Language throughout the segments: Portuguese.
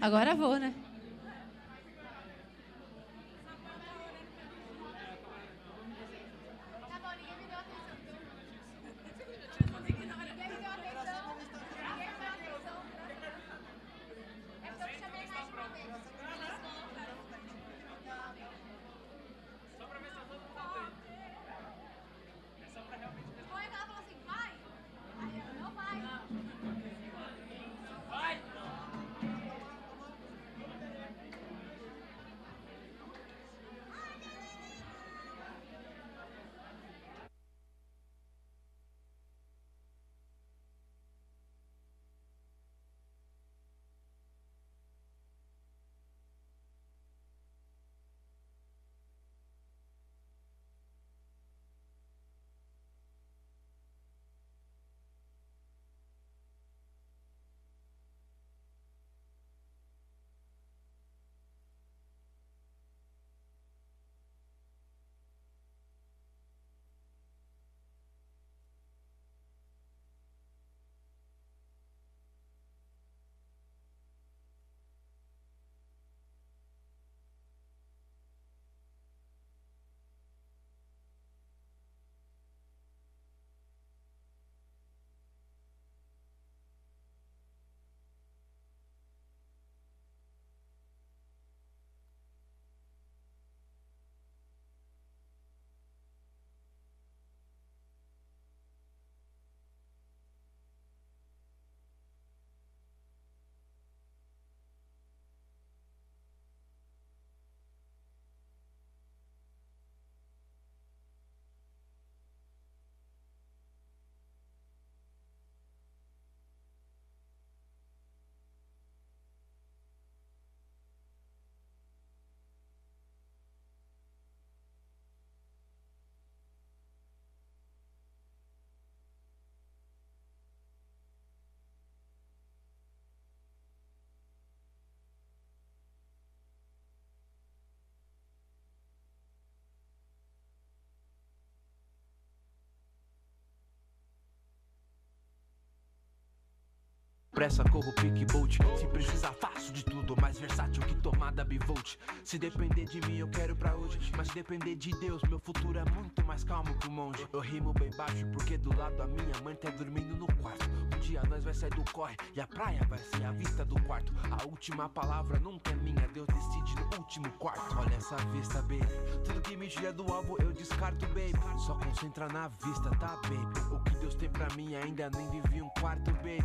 Agora vou, né? Pressa, corro, pique, bolt. Se precisa, faço de tudo. Mais versátil que tomada bivolt. Se depender de mim, eu quero pra hoje. Mas se depender de Deus, meu futuro é muito mais calmo que o monge. Eu rimo bem baixo, porque do lado a minha mãe tá dormindo no quarto. Um dia nós vai sair do corre e a praia vai ser a vista do quarto. A última palavra nunca é minha, Deus decide no último quarto. Olha essa vista, baby. Tudo que me tira do alvo eu descarto, baby. Só concentra na vista, tá, baby? O que Deus tem pra mim ainda nem vivi um quarto, baby.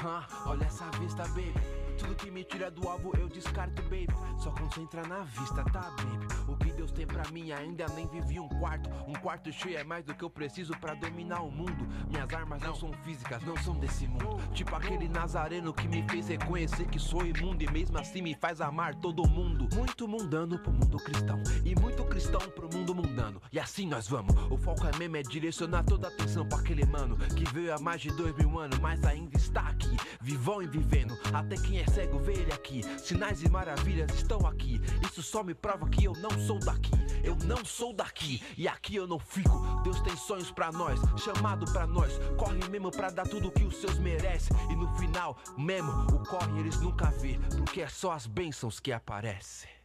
Huh, olha essa vista, baby. Tudo que me tira do alvo eu descarto, baby. Só concentra na vista, tá, baby? O que Deus tem pra mim ainda nem vivi um quarto. Um quarto cheio é mais do que eu preciso pra dominar o mundo. Minhas armas não são físicas, não são desse mundo. Tipo aquele nazareno que me fez reconhecer que sou imundo e mesmo assim me faz amar todo mundo. Muito mundano pro mundo cristão e muito cristão pro mundo mundano. E assim nós vamos. O foco é mesmo é direcionar toda a atenção pra aquele mano que veio há mais de dois mil anos, mas ainda está aqui, vivão e vivendo. Até quem é cego vê ele aqui. Sinais e maravilhas estão aqui. Isso só me prova que eu não sou daqui. Eu não sou daqui e aqui eu não fico. Deus tem sonhos pra nós, chamado pra nós. Corre mesmo pra dar tudo que os seus merecem. E no final, mesmo, o corre eles nunca vê. Porque é só as bênçãos que aparecem.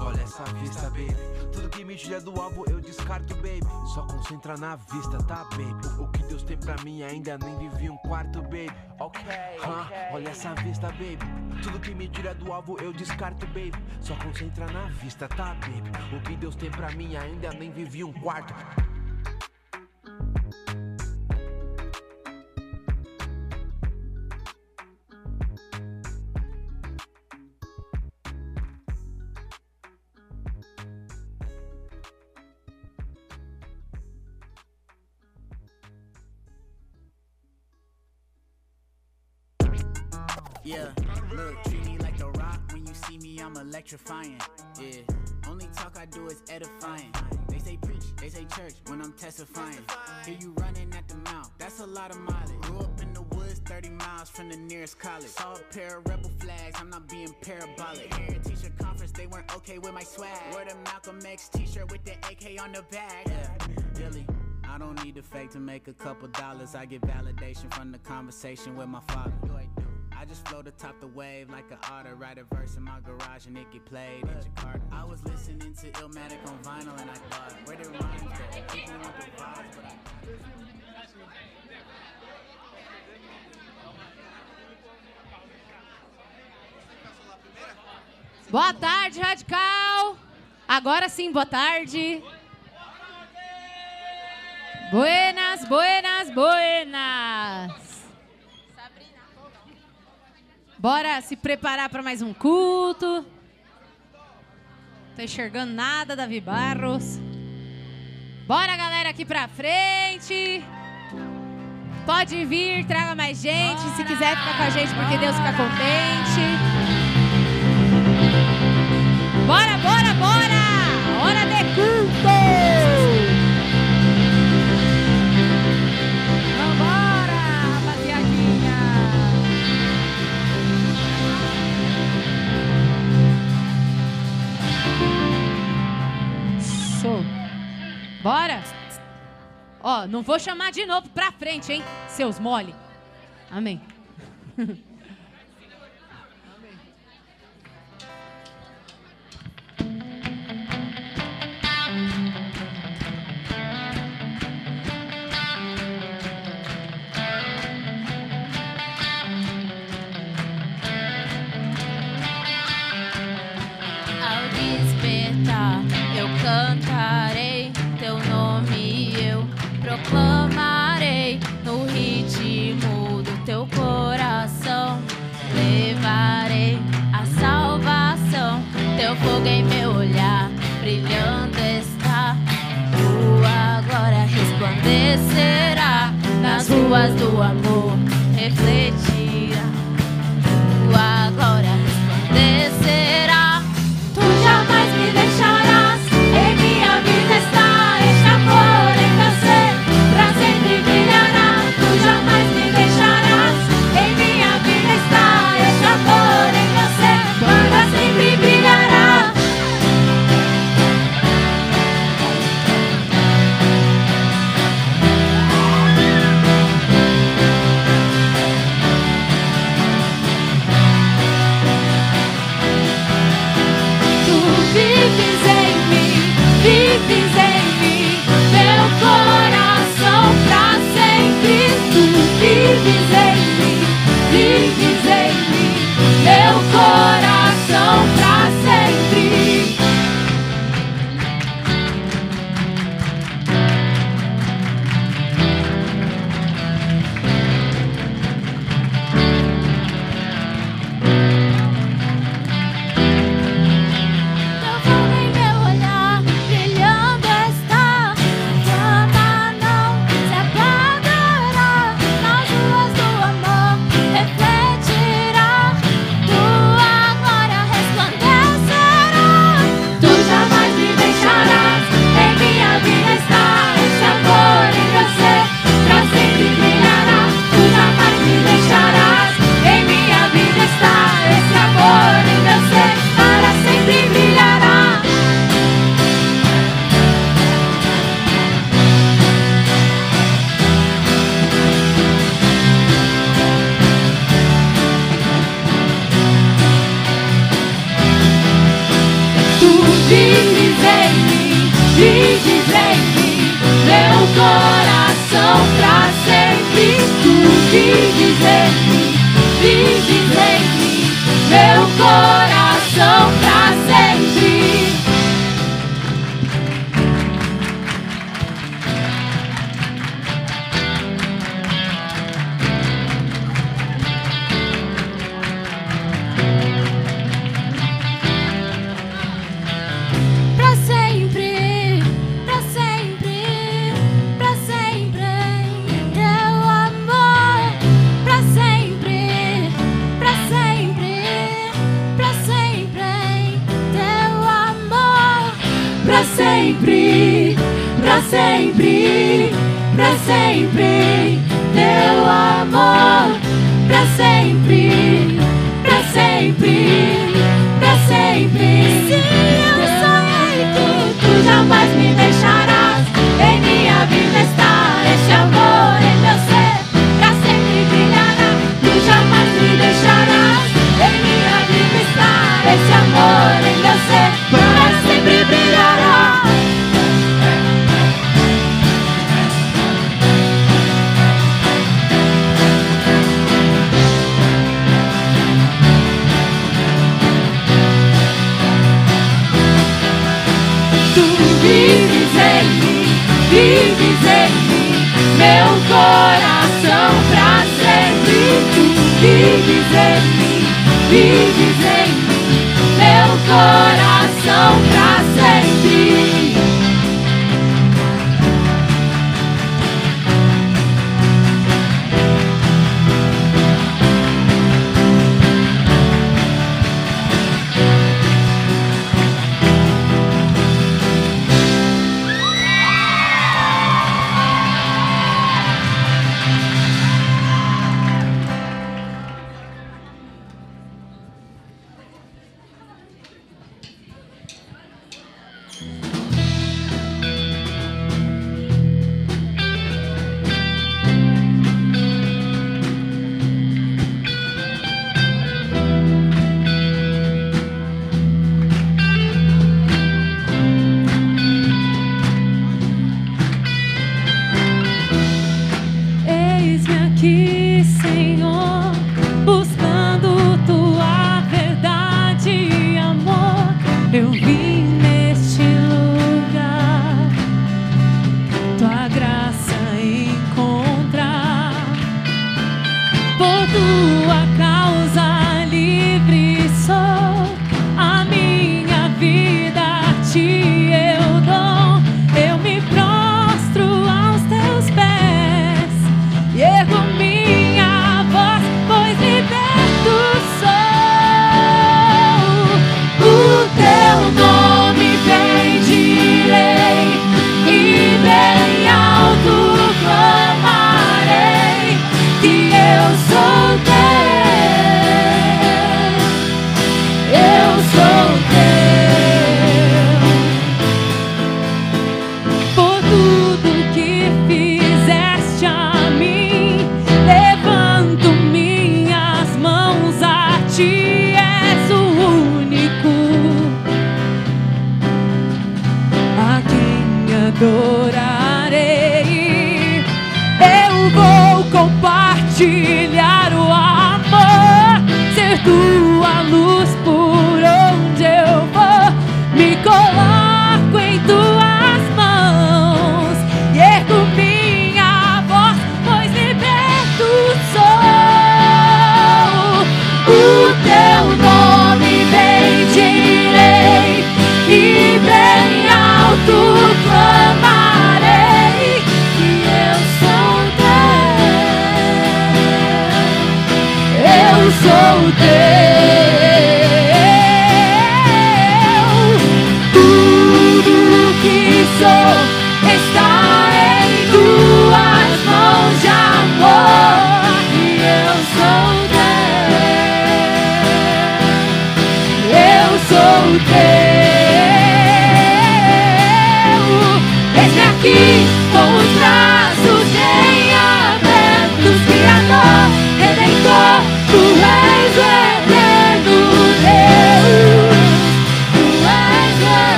Olha essa vista, baby. Tudo que me tira do alvo eu descarto, baby. Só concentra na vista, tá, baby? O que Deus tem pra mim ainda nem vivi um quarto, baby. Ok, huh? olha essa vista, baby. Tudo que me tira do alvo eu descarto, baby. Só concentra na vista, tá, baby? O que Deus tem pra mim ainda nem vivi um quarto. Pair of rebel flags, I'm not being parabolic. Here, teacher conference, they weren't okay with my swag. Wore the Malcolm X t shirt with the AK on the back. Yeah, Billy. I don't need to fake to make a couple dollars. I get validation from the conversation with my father. I just float atop the wave like an otter. Write a verse in my garage and it get played in Jakarta. I was listening to Illmatic on vinyl and I thought, where did rhymes go? People want the vibes, but I. Boa tarde, Radical. Agora sim, boa tarde. Buenas, buenas, buenas. Bora se preparar para mais um culto. Tô enxergando nada, Davi Barros. Bora, galera, aqui pra frente. Pode vir, traga mais gente. Se quiser ficar com a gente, porque Deus fica contente. Bora, bora, bora! Hora de culto! Vambora, rapaziadinha! Show! Bora! Ó, não vou chamar de novo pra frente, hein? Seus mole. Amém. cantarei teu nome, eu proclamarei no ritmo do teu coração. Levarei a salvação, teu fogo em meu olhar, brilhando está. Tua glória resplandecerá nas ruas do amor, refletirá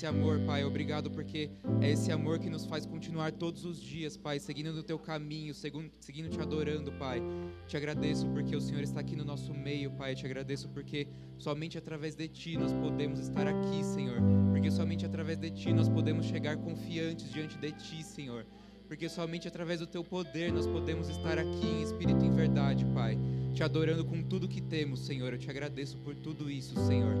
esse amor, Pai. Obrigado porque é esse amor que nos faz continuar todos os dias, Pai, seguindo no teu caminho, seguindo te adorando, Pai. Te agradeço porque o Senhor está aqui no nosso meio, Pai. Te agradeço porque somente através de ti nós podemos estar aqui, Senhor. Porque somente através de ti nós podemos chegar confiantes diante de ti, Senhor porque somente através do teu poder nós podemos estar aqui em espírito e em verdade, Pai. Te adorando com tudo que temos, Senhor. Eu te agradeço por tudo isso, Senhor.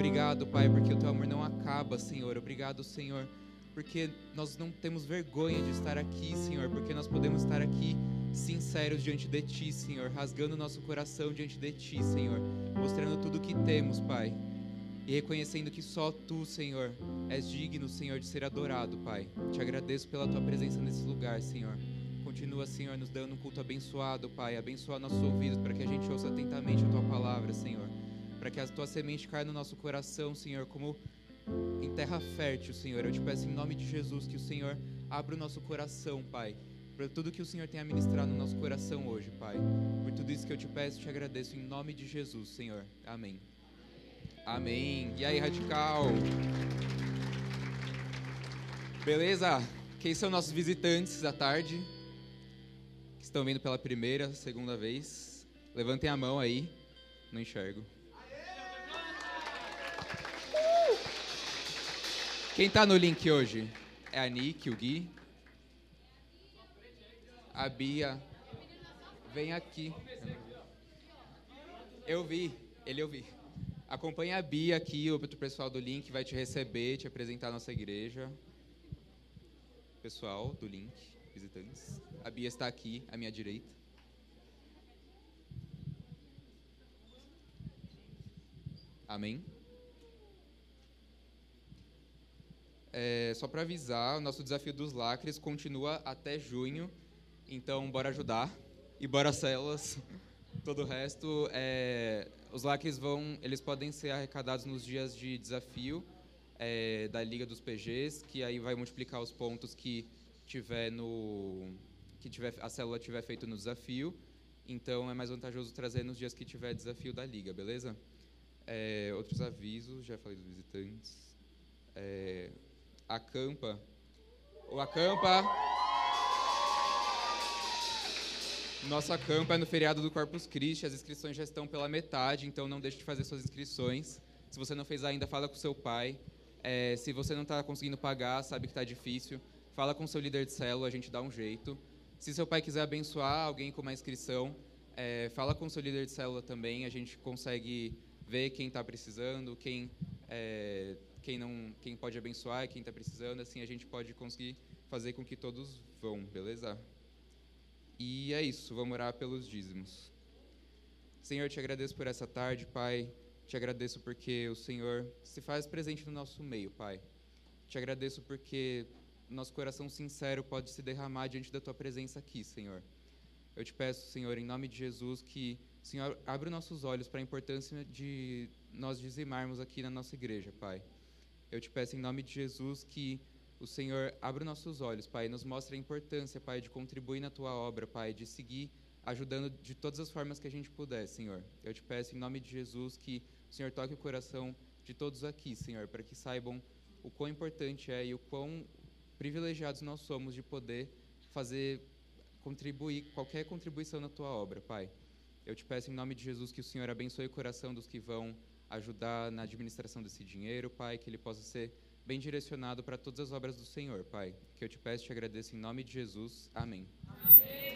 Obrigado, Pai, porque o teu amor não acaba, Senhor. Obrigado, Senhor, porque nós não temos vergonha de estar aqui, Senhor, porque nós podemos estar aqui sinceros diante de ti, Senhor, rasgando nosso coração diante de ti, Senhor, mostrando tudo que temos, Pai. E reconhecendo que só tu, Senhor, és digno, Senhor, de ser adorado, Pai. Te agradeço pela tua presença nesse lugar, Senhor. Continua, Senhor, nos dando um culto abençoado, Pai. Abençoa nossos ouvidos para que a gente ouça atentamente a tua palavra, Senhor. Para que a tua semente caia no nosso coração, Senhor, como em terra fértil, Senhor. Eu te peço em nome de Jesus que o Senhor abra o nosso coração, Pai. Por tudo que o Senhor tem a ministrar no nosso coração hoje, Pai. Por tudo isso que eu te peço te agradeço em nome de Jesus, Senhor. Amém. Amém. E aí, radical? Beleza? Quem são nossos visitantes da tarde? Que estão vindo pela primeira, segunda vez? Levantem a mão aí. Não enxergo. Quem tá no link hoje? É a Nick, o Gui. A Bia. Vem aqui. Eu vi, ele eu vi. Acompanha a Bia aqui, o pessoal do Link vai te receber, te apresentar a nossa igreja. Pessoal do Link, visitantes. A Bia está aqui, à minha direita. Amém? É, só para avisar, o nosso desafio dos lacres continua até junho, então bora ajudar e bora células. Todo o resto, é, os lacres vão, eles podem ser arrecadados nos dias de desafio é, da Liga dos PGs, que aí vai multiplicar os pontos que tiver no que tiver a célula tiver feito no desafio. Então é mais vantajoso trazer nos dias que tiver desafio da liga, beleza? É, outros avisos, já falei dos visitantes. É, acampa. O acampa. Nosso acampa é no feriado do Corpus Christi. As inscrições já estão pela metade, então não deixe de fazer suas inscrições. Se você não fez ainda, fala com seu pai. É, se você não está conseguindo pagar, sabe que está difícil, fala com seu líder de célula, a gente dá um jeito. Se seu pai quiser abençoar alguém com uma inscrição, é, fala com seu líder de célula também, a gente consegue ver quem está precisando, quem, é, quem, não, quem pode abençoar quem está precisando, assim a gente pode conseguir fazer com que todos vão, beleza? E é isso, vamos orar pelos dízimos. Senhor, te agradeço por essa tarde, Pai. Te agradeço porque o Senhor se faz presente no nosso meio, Pai. Te agradeço porque nosso coração sincero pode se derramar diante da tua presença aqui, Senhor. Eu te peço, Senhor, em nome de Jesus, que Senhor abra os nossos olhos para a importância de nós dizimarmos aqui na nossa igreja, Pai. Eu te peço em nome de Jesus que o Senhor abra os nossos olhos, Pai, nos mostre a importância, Pai, de contribuir na tua obra, Pai, de seguir ajudando de todas as formas que a gente puder, Senhor. Eu te peço em nome de Jesus que o Senhor toque o coração de todos aqui, Senhor, para que saibam o quão importante é e o quão privilegiados nós somos de poder fazer contribuir qualquer contribuição na tua obra, Pai. Eu te peço em nome de Jesus que o Senhor abençoe o coração dos que vão ajudar na administração desse dinheiro, Pai, que ele possa ser bem direcionado para todas as obras do Senhor, Pai. Que eu te peço e te agradeço em nome de Jesus. Amém. Água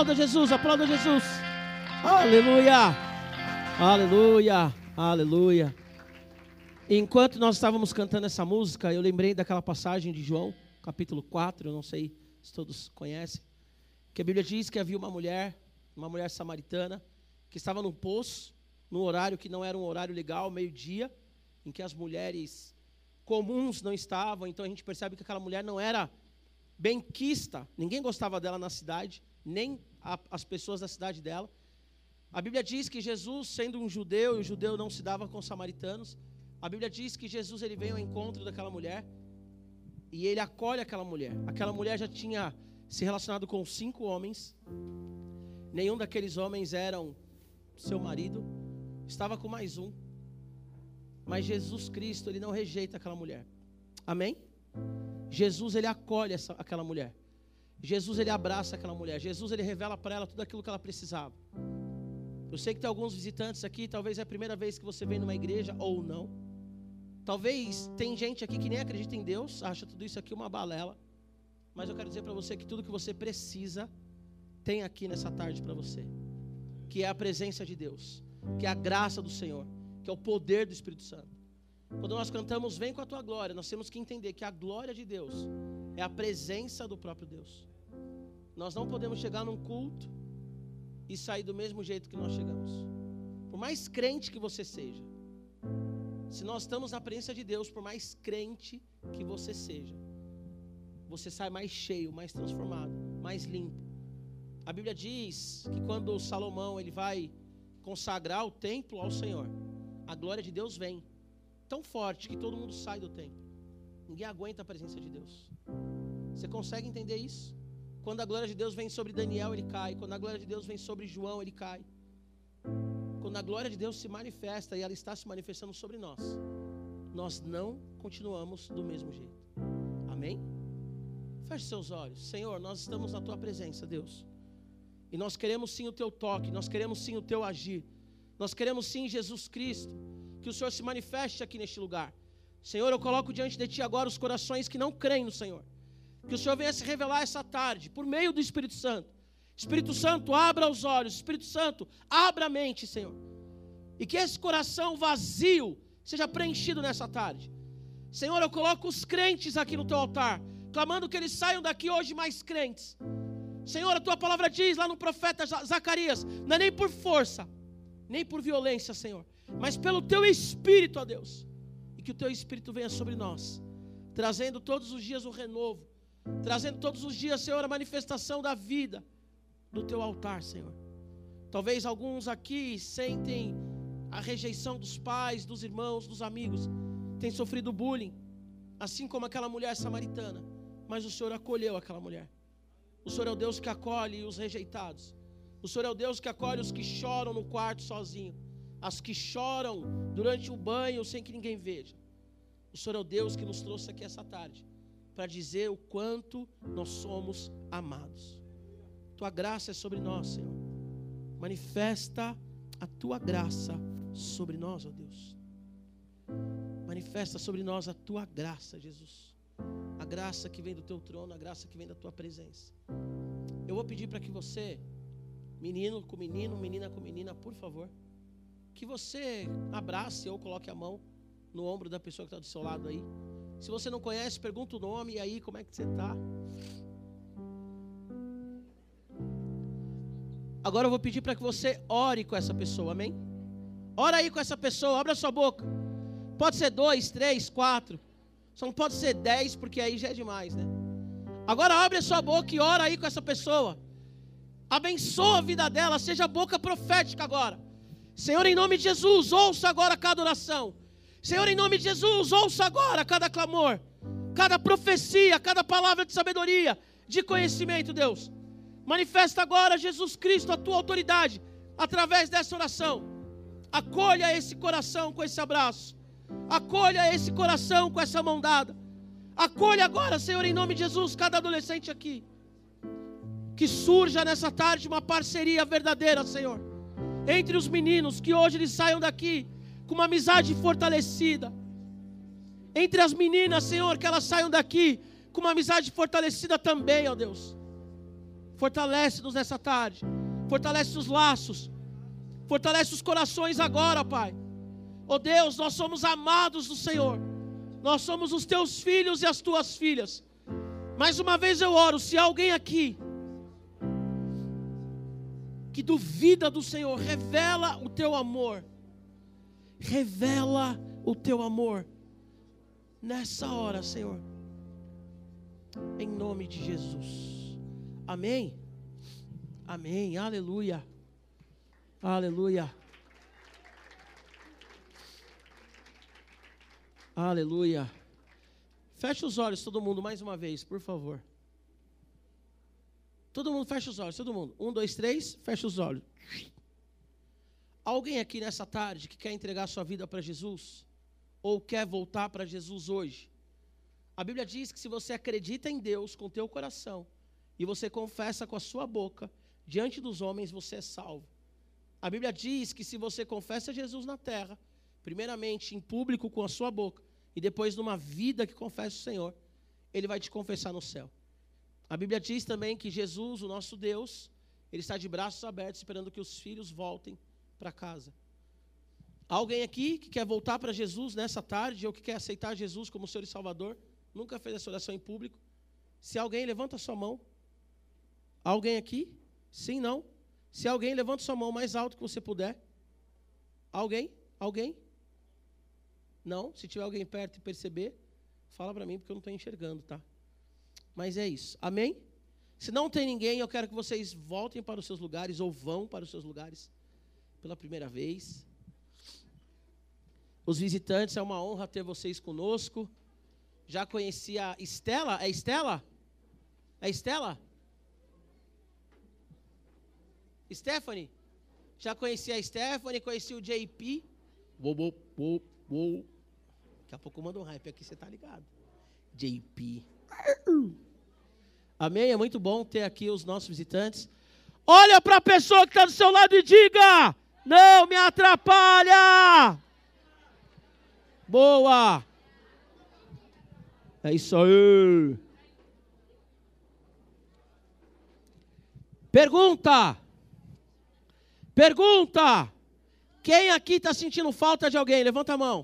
aplauda Jesus, aplauda Jesus. Aleluia! Aleluia! Aleluia! Enquanto nós estávamos cantando essa música, eu lembrei daquela passagem de João, capítulo 4, eu não sei se todos conhecem, que a Bíblia diz que havia uma mulher, uma mulher samaritana, que estava num poço, num horário que não era um horário legal, meio-dia, em que as mulheres comuns não estavam, então a gente percebe que aquela mulher não era benquista, ninguém gostava dela na cidade, nem a- as pessoas da cidade dela. A Bíblia diz que Jesus, sendo um judeu, e o judeu não se dava com os samaritanos, a Bíblia diz que Jesus ele vem ao encontro daquela mulher e ele acolhe aquela mulher. Aquela mulher já tinha se relacionado com cinco homens, nenhum daqueles homens eram seu marido, estava com mais um, mas Jesus Cristo ele não rejeita aquela mulher. Amém? Jesus ele acolhe essa, aquela mulher. Jesus ele abraça aquela mulher. Jesus ele revela para ela tudo aquilo que ela precisava. Eu sei que tem alguns visitantes aqui, talvez é a primeira vez que você vem numa igreja ou não. Talvez tem gente aqui que nem acredita em Deus, acha tudo isso aqui uma balela. Mas eu quero dizer para você que tudo que você precisa tem aqui nessa tarde para você. Que é a presença de Deus, que é a graça do Senhor, que é o poder do Espírito Santo. Quando nós cantamos Vem com a tua glória, nós temos que entender que a glória de Deus é a presença do próprio Deus. Nós não podemos chegar num culto e sair do mesmo jeito que nós chegamos. Por mais crente que você seja, se nós estamos na presença de Deus, por mais crente que você seja, você sai mais cheio, mais transformado, mais limpo. A Bíblia diz que quando Salomão ele vai consagrar o templo ao Senhor, a glória de Deus vem tão forte que todo mundo sai do templo. Ninguém aguenta a presença de Deus. Você consegue entender isso? Quando a glória de Deus vem sobre Daniel, ele cai. Quando a glória de Deus vem sobre João, ele cai. Quando a glória de Deus se manifesta e ela está se manifestando sobre nós, nós não continuamos do mesmo jeito. Amém? Feche seus olhos. Senhor, nós estamos na tua presença, Deus. E nós queremos sim o teu toque, nós queremos sim o teu agir. Nós queremos sim, Jesus Cristo, que o Senhor se manifeste aqui neste lugar. Senhor, eu coloco diante de ti agora os corações que não creem no Senhor. Que o Senhor venha se revelar essa tarde, por meio do Espírito Santo. Espírito Santo, abra os olhos. Espírito Santo, abra a mente, Senhor. E que esse coração vazio seja preenchido nessa tarde. Senhor, eu coloco os crentes aqui no teu altar, clamando que eles saiam daqui hoje mais crentes. Senhor, a tua palavra diz lá no profeta Zacarias: não é nem por força, nem por violência, Senhor, mas pelo teu espírito, ó Deus. E que o teu espírito venha sobre nós, trazendo todos os dias o renovo, trazendo todos os dias, Senhor, a manifestação da vida do teu altar, Senhor. Talvez alguns aqui sentem a rejeição dos pais, dos irmãos, dos amigos, têm sofrido bullying, assim como aquela mulher samaritana, mas o Senhor acolheu aquela mulher. O Senhor é o Deus que acolhe os rejeitados. O Senhor é o Deus que acolhe os que choram no quarto sozinho, as que choram durante o banho sem que ninguém veja. O Senhor é o Deus que nos trouxe aqui essa tarde para dizer o quanto nós somos amados. Tua graça é sobre nós, Senhor. Manifesta a tua graça sobre nós, ó Deus. Manifesta sobre nós a tua graça, Jesus. A graça que vem do teu trono, a graça que vem da tua presença. Eu vou pedir para que você, menino com menino, menina com menina, por favor, que você abrace ou coloque a mão no ombro da pessoa que está do seu lado aí. Se você não conhece, pergunta o nome e aí como é que você está. Agora eu vou pedir para que você ore com essa pessoa, amém? Ora aí com essa pessoa, abra sua boca. Pode ser dois, três, quatro. Só não pode ser dez, porque aí já é demais, né? Agora abre a sua boca e ora aí com essa pessoa. Abençoa a vida dela, seja boca profética agora. Senhor, em nome de Jesus, ouça agora cada oração. Senhor, em nome de Jesus, ouça agora cada clamor, cada profecia, cada palavra de sabedoria, de conhecimento, Deus. Manifesta agora, Jesus Cristo, a tua autoridade através dessa oração. Acolha esse coração com esse abraço. Acolha esse coração com essa mão dada. Acolha agora, Senhor, em nome de Jesus, cada adolescente aqui. Que surja nessa tarde uma parceria verdadeira, Senhor, entre os meninos, que hoje eles saiam daqui com uma amizade fortalecida. Entre as meninas, Senhor, que elas saiam daqui com uma amizade fortalecida também, ó Deus. Fortalece-nos nessa tarde. Fortalece os laços. Fortalece os corações agora, Pai. Ó Deus, nós somos amados do Senhor. Nós somos os teus filhos e as tuas filhas. Mais uma vez eu oro, se há alguém aqui que duvida do Senhor, revela o teu amor. Revela o teu amor nessa hora, Senhor. Em nome de Jesus. Amém? Amém. Aleluia. Aleluia. Aleluia. Feche os olhos, todo mundo, mais uma vez, por favor. Todo mundo fecha os olhos, todo mundo. Um, dois, três, fecha os olhos. Alguém aqui nessa tarde que quer entregar sua vida para Jesus? Ou quer voltar para Jesus hoje? A Bíblia diz que se você acredita em Deus com teu coração e você confessa com a sua boca diante dos homens, você é salvo. A Bíblia diz que se você confessa Jesus na terra, primeiramente em público com a sua boca e depois numa vida que confessa o Senhor, ele vai te confessar no céu. A Bíblia diz também que Jesus, o nosso Deus, ele está de braços abertos esperando que os filhos voltem para casa. Alguém aqui que quer voltar para Jesus nessa tarde ou que quer aceitar Jesus como Senhor e Salvador? Nunca fez essa oração em público? Se alguém, levanta sua mão. Alguém aqui? Sim, não? Se alguém, levanta sua mão mais alto que você puder. Alguém? Alguém? Não? Se tiver alguém perto e perceber, fala para mim porque eu não estou enxergando, tá? Mas é isso. Amém? Se não tem ninguém, eu quero que vocês voltem para os seus lugares ou vão para os seus lugares pela primeira vez. Os visitantes, é uma honra ter vocês conosco. Já conheci a Estela. É Estela? É Estela? Stephanie? Já conheci a Stephanie, conheci o JP. Uou, uou, uou, uou. Daqui a pouco eu mando um hype aqui, você tá ligado. JP. Amém? É muito bom ter aqui os nossos visitantes. Olha para a pessoa que está do seu lado e diga: Não me atrapalha! Boa! É isso aí. Pergunta. Pergunta. Quem aqui está sentindo falta de alguém? Levanta a mão.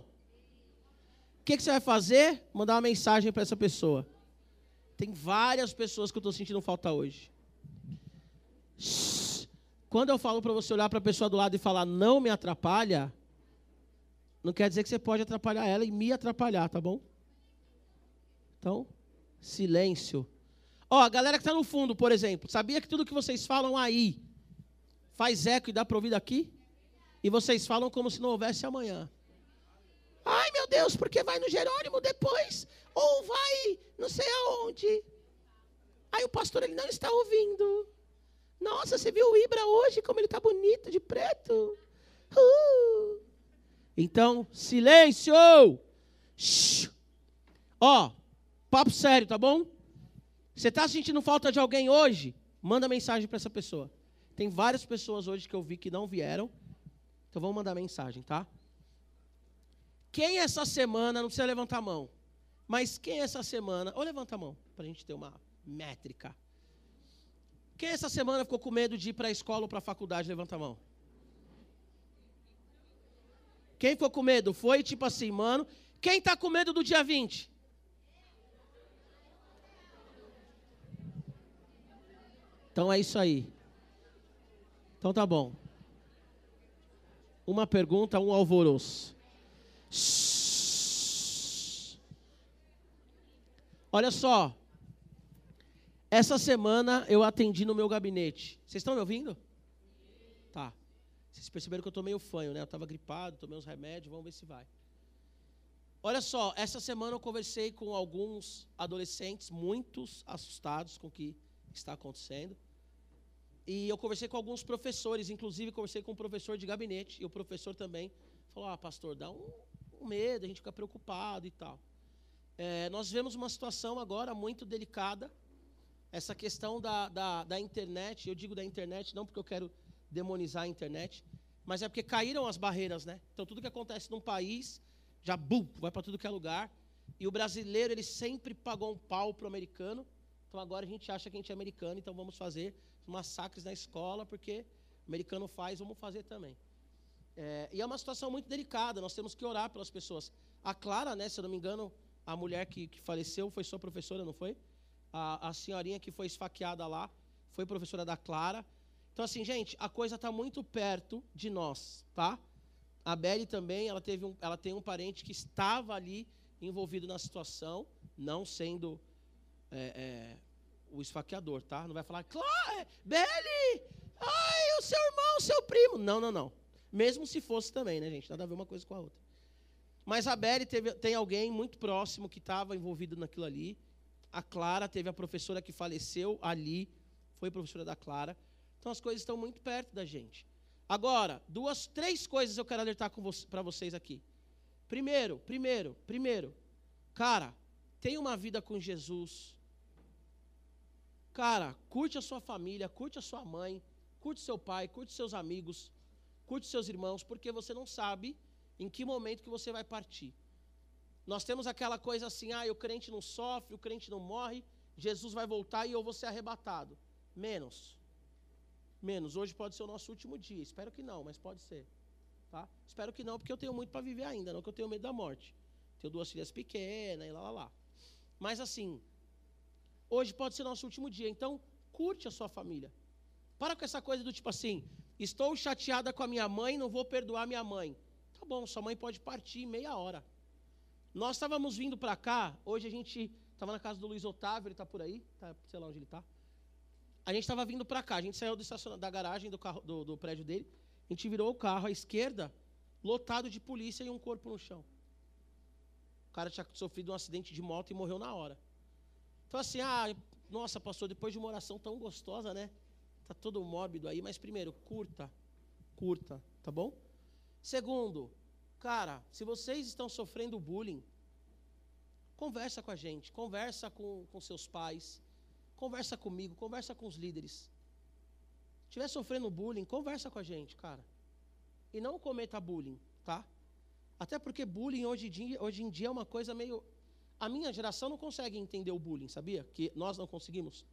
O que, que você vai fazer? Mandar uma mensagem para essa pessoa. Tem várias pessoas que eu estou sentindo falta hoje. Quando eu falo para você olhar para a pessoa do lado e falar não me atrapalha, não quer dizer que você pode atrapalhar ela e me atrapalhar, tá bom? Então, silêncio. Ó, a galera que está no fundo, por exemplo, sabia que tudo que vocês falam aí faz eco e dá para ouvir daqui? E vocês falam como se não houvesse amanhã. Ai, meu Deus, porque vai no Jerônimo depois? Ou vai não sei aonde? Aí o pastor ele não está ouvindo. Nossa, você viu o Ibra hoje, como ele está bonito de preto? Uh. Então, silêncio! Ó, papo sério, tá bom? Você está sentindo falta de alguém hoje? Manda mensagem para essa pessoa. Tem várias pessoas hoje que eu vi que não vieram. Então vamos mandar mensagem, tá? Quem essa semana, não precisa levantar a mão, mas quem essa semana, ou levanta a mão, para a gente ter uma métrica. Quem essa semana ficou com medo de ir para a escola ou para a faculdade? Levanta a mão. Quem ficou com medo? Foi tipo assim, mano. Quem está com medo do dia 20? Então é isso aí. Então tá bom. Uma pergunta, um alvoroço. Olha só. Essa semana eu atendi no meu gabinete. Vocês estão me ouvindo? Tá. Vocês perceberam que eu estou meio fanho, né? Eu estava gripado, tomei uns remédios, vamos ver se vai. Olha só, essa semana eu conversei com alguns adolescentes, muitos assustados com o que está acontecendo. E eu conversei com alguns professores, inclusive conversei com um professor de gabinete, e o professor também falou: Ah, pastor, dá um, um medo, a gente fica preocupado e tal. É, nós vemos uma situação agora muito delicada, essa questão da, da, da, internet. Eu digo da internet não porque eu quero demonizar a internet, mas é porque caíram as barreiras, né? Então tudo que acontece num país já bum, vai para tudo que é lugar. E o brasileiro ele sempre pagou um pau pro americano. Então agora a gente acha que a gente é americano, então vamos fazer massacres na escola porque o americano faz, vamos fazer também. É, e é uma situação muito delicada. Nós temos que orar pelas pessoas. A Clara, né? Se eu não me engano, a mulher que, que faleceu foi sua professora, não foi? A, a senhorinha que foi esfaqueada lá foi professora da Clara. Então, assim, gente, a coisa está muito perto de nós, tá? A Belle também, ela, teve um, ela tem um parente que estava ali envolvido na situação, não sendo é, é, o esfaqueador, tá? Não vai falar, Clara, Belle, ai, o seu irmão, o seu primo. Não, não, não. Mesmo se fosse também, né, gente? Nada a ver uma coisa com a outra. Mas a Belle teve, tem alguém muito próximo que estava envolvido naquilo ali. A Clara teve a professora que faleceu ali, foi professora da Clara. Então as coisas estão muito perto da gente. Agora, duas, três coisas eu quero alertar vo para vocês aqui. Primeiro, primeiro, primeiro, cara, tem uma vida com Jesus. Cara, curte a sua família, curte a sua mãe, curte seu pai, curte seus amigos, curte seus irmãos, porque você não sabe em que momento que você vai partir. Nós temos aquela coisa assim, ah, o crente não sofre, o crente não morre, Jesus vai voltar e eu vou ser arrebatado. Menos. Menos. Hoje pode ser o nosso último dia. Espero que não, mas pode ser. Tá? Espero que não, porque eu tenho muito para viver ainda, não que eu tenho medo da morte. Tenho duas filhas pequenas e lá, lá, lá. Mas assim, hoje pode ser nosso último dia, então curte a sua família. Para com essa coisa do tipo assim, estou chateada com a minha mãe, não vou perdoar minha mãe. Tá bom, sua mãe pode partir em meia hora. Nós estávamos vindo para cá, hoje a gente estava na casa do Luiz Otávio, ele está por aí, tá, sei lá onde ele está. A gente estava vindo para cá, a gente saiu da garagem do, carro, do, do prédio dele, a gente virou o carro à esquerda, lotado de polícia e um corpo no chão. O cara tinha sofrido um acidente de moto e morreu na hora. Então assim, ah, nossa, pastor, depois de uma oração tão gostosa, né? Tá todo mórbido aí, mas primeiro, curta, curta, tá bom? Segundo, cara, se vocês estão sofrendo bullying, conversa com a gente, conversa com, com seus pais, conversa comigo, conversa com os líderes. Se estiver sofrendo bullying, conversa com a gente, cara. E não cometa bullying, tá? Até porque bullying hoje em dia, hoje em dia é uma coisa meio. A minha geração não consegue entender o bullying, sabia? Que nós não conseguimos.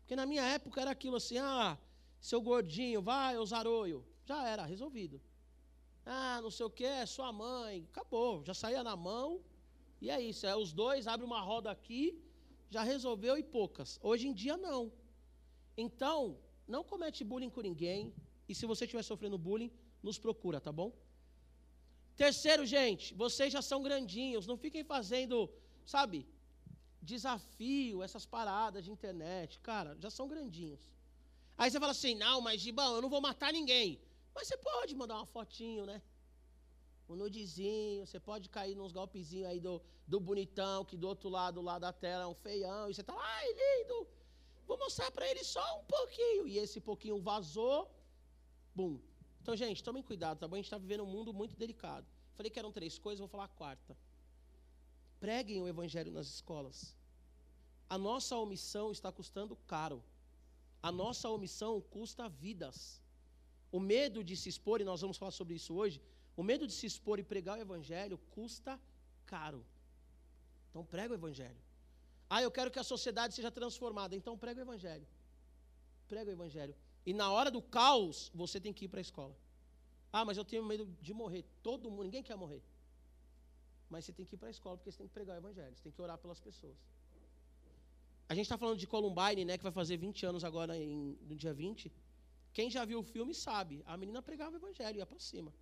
Porque na minha época era aquilo assim: ah, seu gordinho, vai, os aroio. Já era, resolvido. Ah, não sei o que, é sua mãe. Acabou, já saía na mão. E é isso, é os dois, abre uma roda aqui, já resolveu e poucas. Hoje em dia não. Então, não comete bullying com ninguém. E se você estiver sofrendo bullying, nos procura, tá bom? Terceiro, gente, vocês já são grandinhos, não fiquem fazendo, sabe, desafio, essas paradas de internet. Cara, já são grandinhos. Aí você fala assim: não, mas Gibão, eu não vou matar ninguém. Mas você pode mandar uma fotinho, né? Um nudezinho, você pode cair nos golpezinhos aí do, do bonitão, que do outro lado lá da tela é um feião, e você tá lá, ai, lindo, vou mostrar para ele só um pouquinho. E esse pouquinho vazou, bum. Então, gente, tomem cuidado, tá bom? A gente está vivendo um mundo muito delicado. Falei que eram três coisas, vou falar a quarta. Preguem o evangelho nas escolas. A nossa omissão está custando caro. A nossa omissão custa vidas. O medo de se expor, e nós vamos falar sobre isso hoje, o medo de se expor e pregar o evangelho custa caro. Então prega o evangelho. Ah, eu quero que a sociedade seja transformada. Então prega o evangelho. Prega o evangelho. E na hora do caos, você tem que ir para a escola. Ah, mas eu tenho medo de morrer. Todo mundo, ninguém quer morrer. Mas você tem que ir para a escola porque você tem que pregar o evangelho. Você tem que orar pelas pessoas. A gente está falando de Columbine, né, que vai fazer 20 anos agora em, no dia 20. Quem já viu o filme sabe. A menina pregava o evangelho, ia para cima.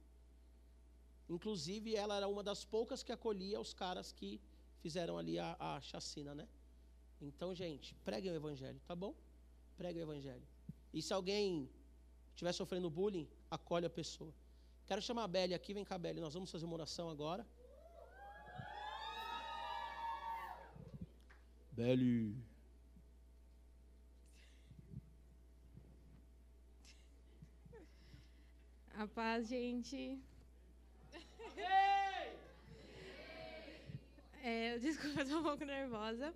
Inclusive, ela era uma das poucas que acolhia os caras que fizeram ali a, a chacina, né? Então, gente, preguem o evangelho, tá bom? Preguem o evangelho. E se alguém estiver sofrendo bullying, acolhe a pessoa. Quero chamar a Belle aqui, vem cá, Belle, nós vamos fazer uma oração agora. Belle. A paz, gente. É, desculpa, estou um pouco nervosa,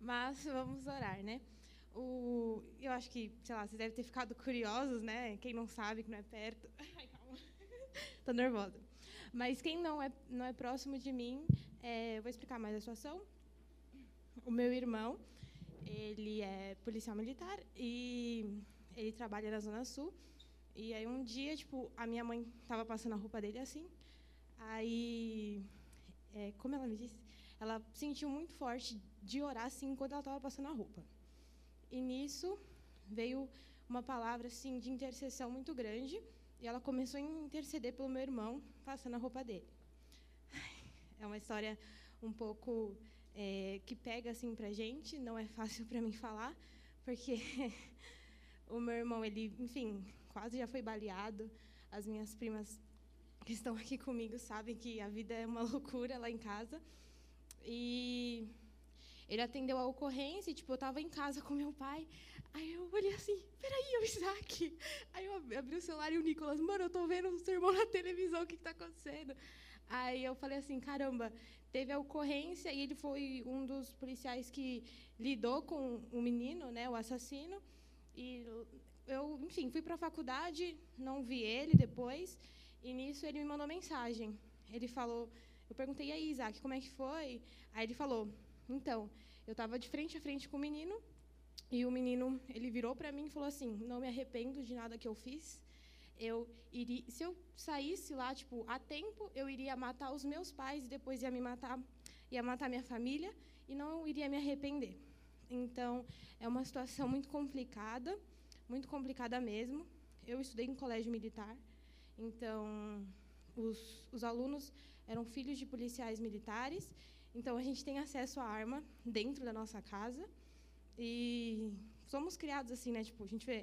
mas vamos orar, né? O, eu acho que, sei lá, vocês devem ter ficado curiosos, né? Quem não sabe que não é perto. Ai, calma. Tô nervosa. Mas quem não é, não é próximo de mim, é, eu vou explicar mais a situação. O meu irmão, ele é policial militar e ele trabalha na Zona Sul. E aí um dia, tipo, a minha mãe estava passando a roupa dele assim. Aí, é, como ela me disse, ela sentiu muito forte de orar assim enquanto ela estava passando a roupa. E nisso veio uma palavra assim de intercessão muito grande e ela começou a interceder pelo meu irmão passando a roupa dele. É uma história um pouco é, que pega assim para gente, não é fácil para mim falar, porque o meu irmão ele, enfim, quase já foi baleado. As minhas primas que estão aqui comigo sabem que a vida é uma loucura lá em casa. E ele atendeu a ocorrência, tipo, eu estava em casa com meu pai. Aí eu olhei assim, peraí, é o Isaac. Aí eu abri o celular e o Nicolas, mano, eu tô vendo o seu irmão na televisão, o que está acontecendo? Aí eu falei assim, caramba, teve a ocorrência e ele foi um dos policiais que lidou com o menino, né, o assassino. E eu, enfim, fui para a faculdade, não vi ele depois, e nisso ele me mandou mensagem. Ele falou, eu perguntei, aí, Isaac, como é que foi? Aí ele falou, então, eu estava de frente a frente com o menino, e o menino, ele virou para mim e falou assim, não me arrependo de nada que eu fiz, eu iria, se eu saísse lá, tipo, a tempo, eu iria matar os meus pais e depois ia me matar, ia matar minha família e não iria me arrepender. Então, é uma situação muito complicada, muito complicada mesmo. Eu estudei em colégio militar, então os, os alunos eram filhos de policiais militares, então a gente tem acesso à arma dentro da nossa casa e somos criados assim, né? Tipo, a gente vê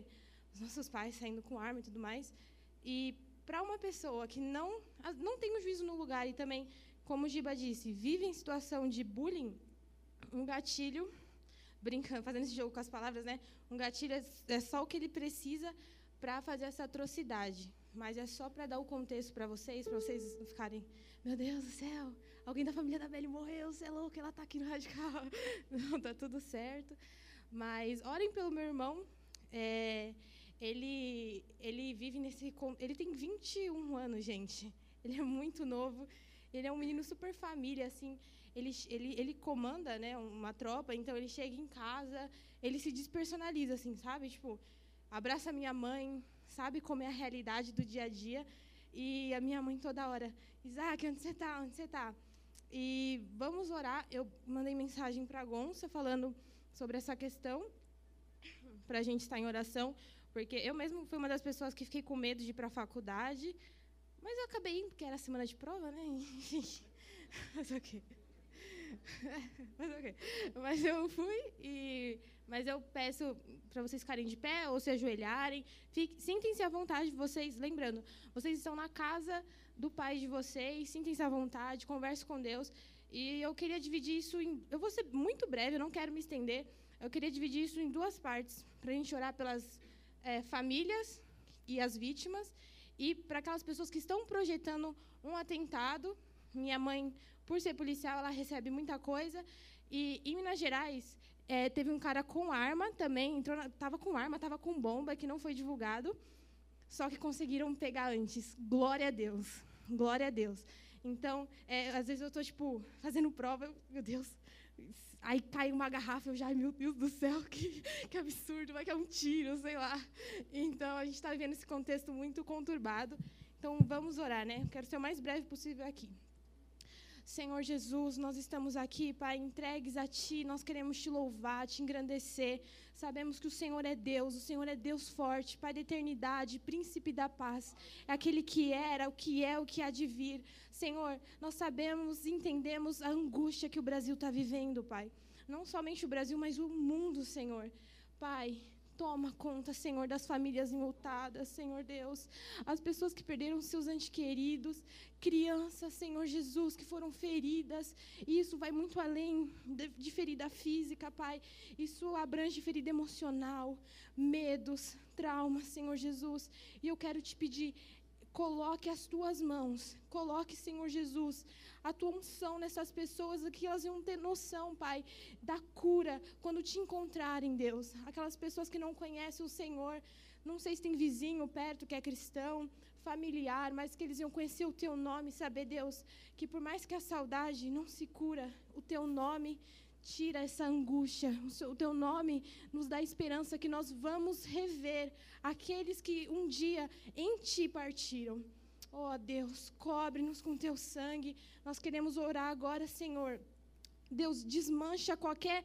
os nossos pais saindo com arma e tudo mais. E para uma pessoa que não não tem o juízo no lugar e também, como o Giba disse, vive em situação de bullying, um gatilho, brincando, fazendo esse jogo com as palavras, né? Um gatilho é, é só o que ele precisa para fazer essa atrocidade. Mas é só para dar o contexto para vocês, para vocês não ficarem, meu Deus do céu, alguém da família da Belle morreu, você é louco, ela está aqui no radical. Não, tá tudo certo. Mas orem pelo meu irmão. É, ele, ele vive nesse. Ele tem 21 anos, gente. Ele é muito novo. Ele é um menino super família, assim. Ele, ele, ele comanda né, uma tropa, então ele chega em casa, ele se despersonaliza, assim, sabe? Tipo, abraça minha mãe, sabe como é a realidade do dia a dia. E a minha mãe toda hora, Isaac, onde você está? Onde você está? E vamos orar. Eu mandei mensagem para a Gonça falando sobre essa questão, para a gente estar em oração, porque eu mesmo fui uma das pessoas que fiquei com medo de ir para a faculdade, mas eu acabei indo, porque era semana de prova, né? mas ok. mas ok. Mas eu fui e mas eu peço para vocês ficarem de pé ou se ajoelharem. Sintam-se à vontade, vocês, lembrando, vocês estão na casa do pai de vocês, sintam-se à vontade, converse com Deus. E eu queria dividir isso em. Eu vou ser muito breve, eu não quero me estender. Eu queria dividir isso em duas partes, para a gente orar pelas é, famílias e as vítimas, e para aquelas pessoas que estão projetando um atentado. Minha mãe, por ser policial, ela recebe muita coisa. E em Minas Gerais, é, teve um cara com arma também, entrou na, tava com arma, tava com bomba, que não foi divulgado, só que conseguiram pegar antes. Glória a Deus, glória a Deus. Então, é, às vezes eu estou tipo fazendo prova, eu, meu Deus, aí cai uma garrafa, eu já, meu Deus do céu, que, que absurdo, vai que é um tiro, sei lá. Então, a gente está vivendo esse contexto muito conturbado. Então, vamos orar, né? Quero ser o mais breve possível aqui. Senhor Jesus, nós estamos aqui, Pai, entregues a Ti, nós queremos Te louvar, Te engrandecer. Sabemos que o Senhor é Deus, o Senhor é Deus forte, Pai da eternidade, príncipe da paz. É aquele que era, o que é, o que há de vir. Senhor, nós sabemos, entendemos a angústia que o Brasil está vivendo, Pai. Não somente o Brasil, mas o mundo, Senhor. Pai, Toma conta, Senhor, das famílias enlutadas, Senhor Deus. As pessoas que perderam seus entes queridos, crianças, Senhor Jesus, que foram feridas. E isso vai muito além de, de ferida física, Pai. Isso abrange ferida emocional, medos, traumas, Senhor Jesus. E eu quero te pedir, coloque as tuas mãos, coloque, Senhor Jesus, a tua unção nessas pessoas, que elas vão ter noção, Pai, da cura quando te encontrarem, Deus. Aquelas pessoas que não conhecem o Senhor, não sei se tem vizinho perto que é cristão, familiar, mas que eles iam conhecer o teu nome, saber, Deus, que por mais que a saudade não se cura, o teu nome tira essa angústia, o teu nome nos dá esperança que nós vamos rever aqueles que um dia em ti partiram. Oh Deus, cobre-nos com teu sangue. Nós queremos orar agora, Senhor. Deus, desmancha qualquer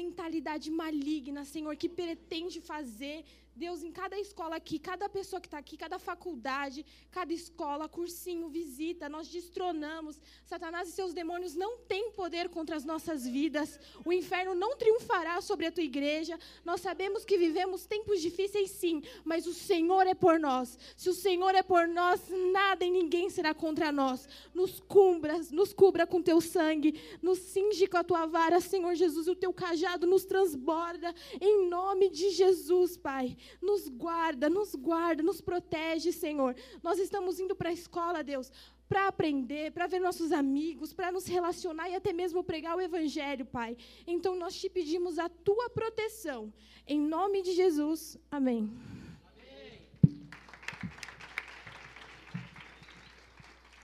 mentalidade maligna, Senhor, que pretende fazer Deus, em cada escola aqui, cada pessoa que está aqui, cada faculdade, cada escola, cursinho, visita, nós destronamos. Satanás e seus demônios não têm poder contra as nossas vidas. O inferno não triunfará sobre a tua igreja. Nós sabemos que vivemos tempos difíceis, sim, mas o Senhor é por nós. Se o Senhor é por nós, nada e ninguém será contra nós. Nos cubra, nos cubra com teu sangue, nos cinge com a tua vara, Senhor Jesus, o teu cajado nos transborda. Em nome de Jesus, Pai. Nos guarda, nos guarda, nos protege, Senhor. Nós estamos indo para a escola, Deus, para aprender, para ver nossos amigos, para nos relacionar e até mesmo pregar o Evangelho, Pai. Então nós te pedimos a tua proteção. Em nome de Jesus. Amém.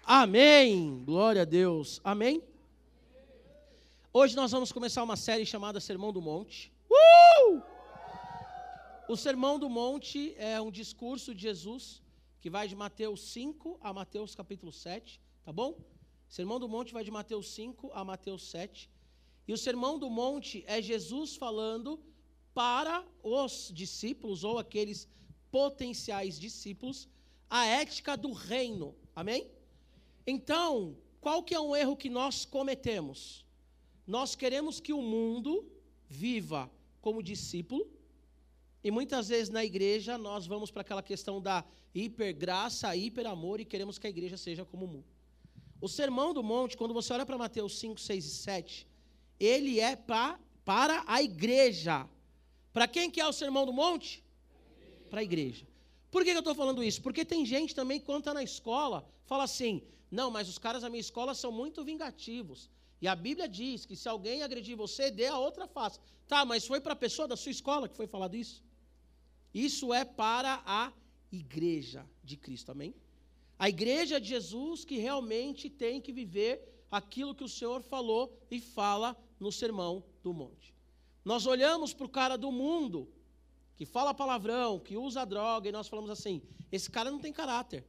Amém. Glória a Deus. Amém. Hoje nós vamos começar uma série chamada Sermão do Monte. Uh! O Sermão do Monte é um discurso de Jesus que vai de Mateus 5 a Mateus capítulo 7, tá bom? Sermão do Monte vai de Mateus 5 a Mateus 7. E o Sermão do Monte é Jesus falando para os discípulos ou aqueles potenciais discípulos a ética do reino. Amém? Então, qual que é um erro que nós cometemos? Nós queremos que o mundo viva como discípulo, e muitas vezes na igreja nós vamos para aquela questão da hipergraça, hiperamor e queremos que a igreja seja como o mundo. O Sermão do Monte, quando você olha para Mateus 5, 6 e 7, ele é pra, para a igreja. Para quem que é o Sermão do Monte? Para a igreja. Por que, que eu estou falando isso? Porque tem gente também, quando está na escola, fala assim: não, mas os caras da minha escola são muito vingativos. E a Bíblia diz que se alguém agredir você, dê a outra face. Tá, mas foi para a pessoa da sua escola que foi falado isso? Isso é para a igreja de Cristo, amém? A igreja de Jesus que realmente tem que viver aquilo que o Senhor falou e fala no Sermão do Monte. Nós olhamos para o cara do mundo, que fala palavrão, que usa droga, e nós falamos assim: esse cara não tem caráter.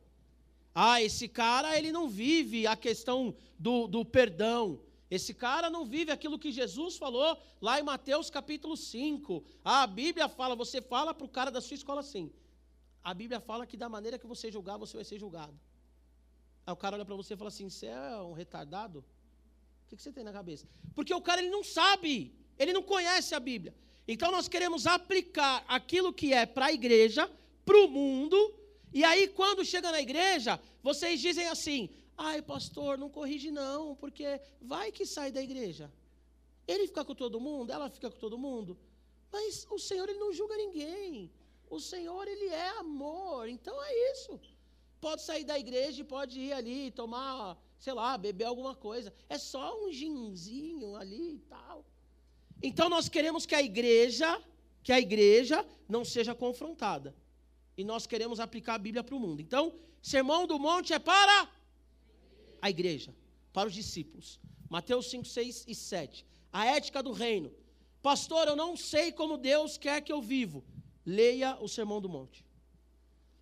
Ah, esse cara ele não vive a questão do, do perdão. Esse cara não vive aquilo que Jesus falou lá em Mateus capítulo 5. Ah, a Bíblia fala, você fala para o cara da sua escola assim. A Bíblia fala que da maneira que você julgar, você vai ser julgado. Aí o cara olha para você e fala assim: você é um retardado? O que, que você tem na cabeça? Porque o cara ele não sabe, ele não conhece a Bíblia. Então nós queremos aplicar aquilo que é para a igreja, para o mundo, e aí quando chega na igreja, vocês dizem assim: ai pastor, não corrige não, porque vai que sai da igreja. Ele fica com todo mundo, ela fica com todo mundo, mas o Senhor ele não julga ninguém. O Senhor ele é amor, então é isso. Pode sair da igreja e pode ir ali tomar, sei lá, beber alguma coisa. É só um ginzinho ali e tal. Então nós queremos que a igreja, que a igreja não seja confrontada. E nós queremos aplicar a Bíblia para o mundo. Então, Sermão do Monte é para a igreja, para os discípulos. Mateus 5, 6 e 7. A ética do reino. Pastor, eu não sei como Deus quer que eu vivo. Leia o Sermão do Monte.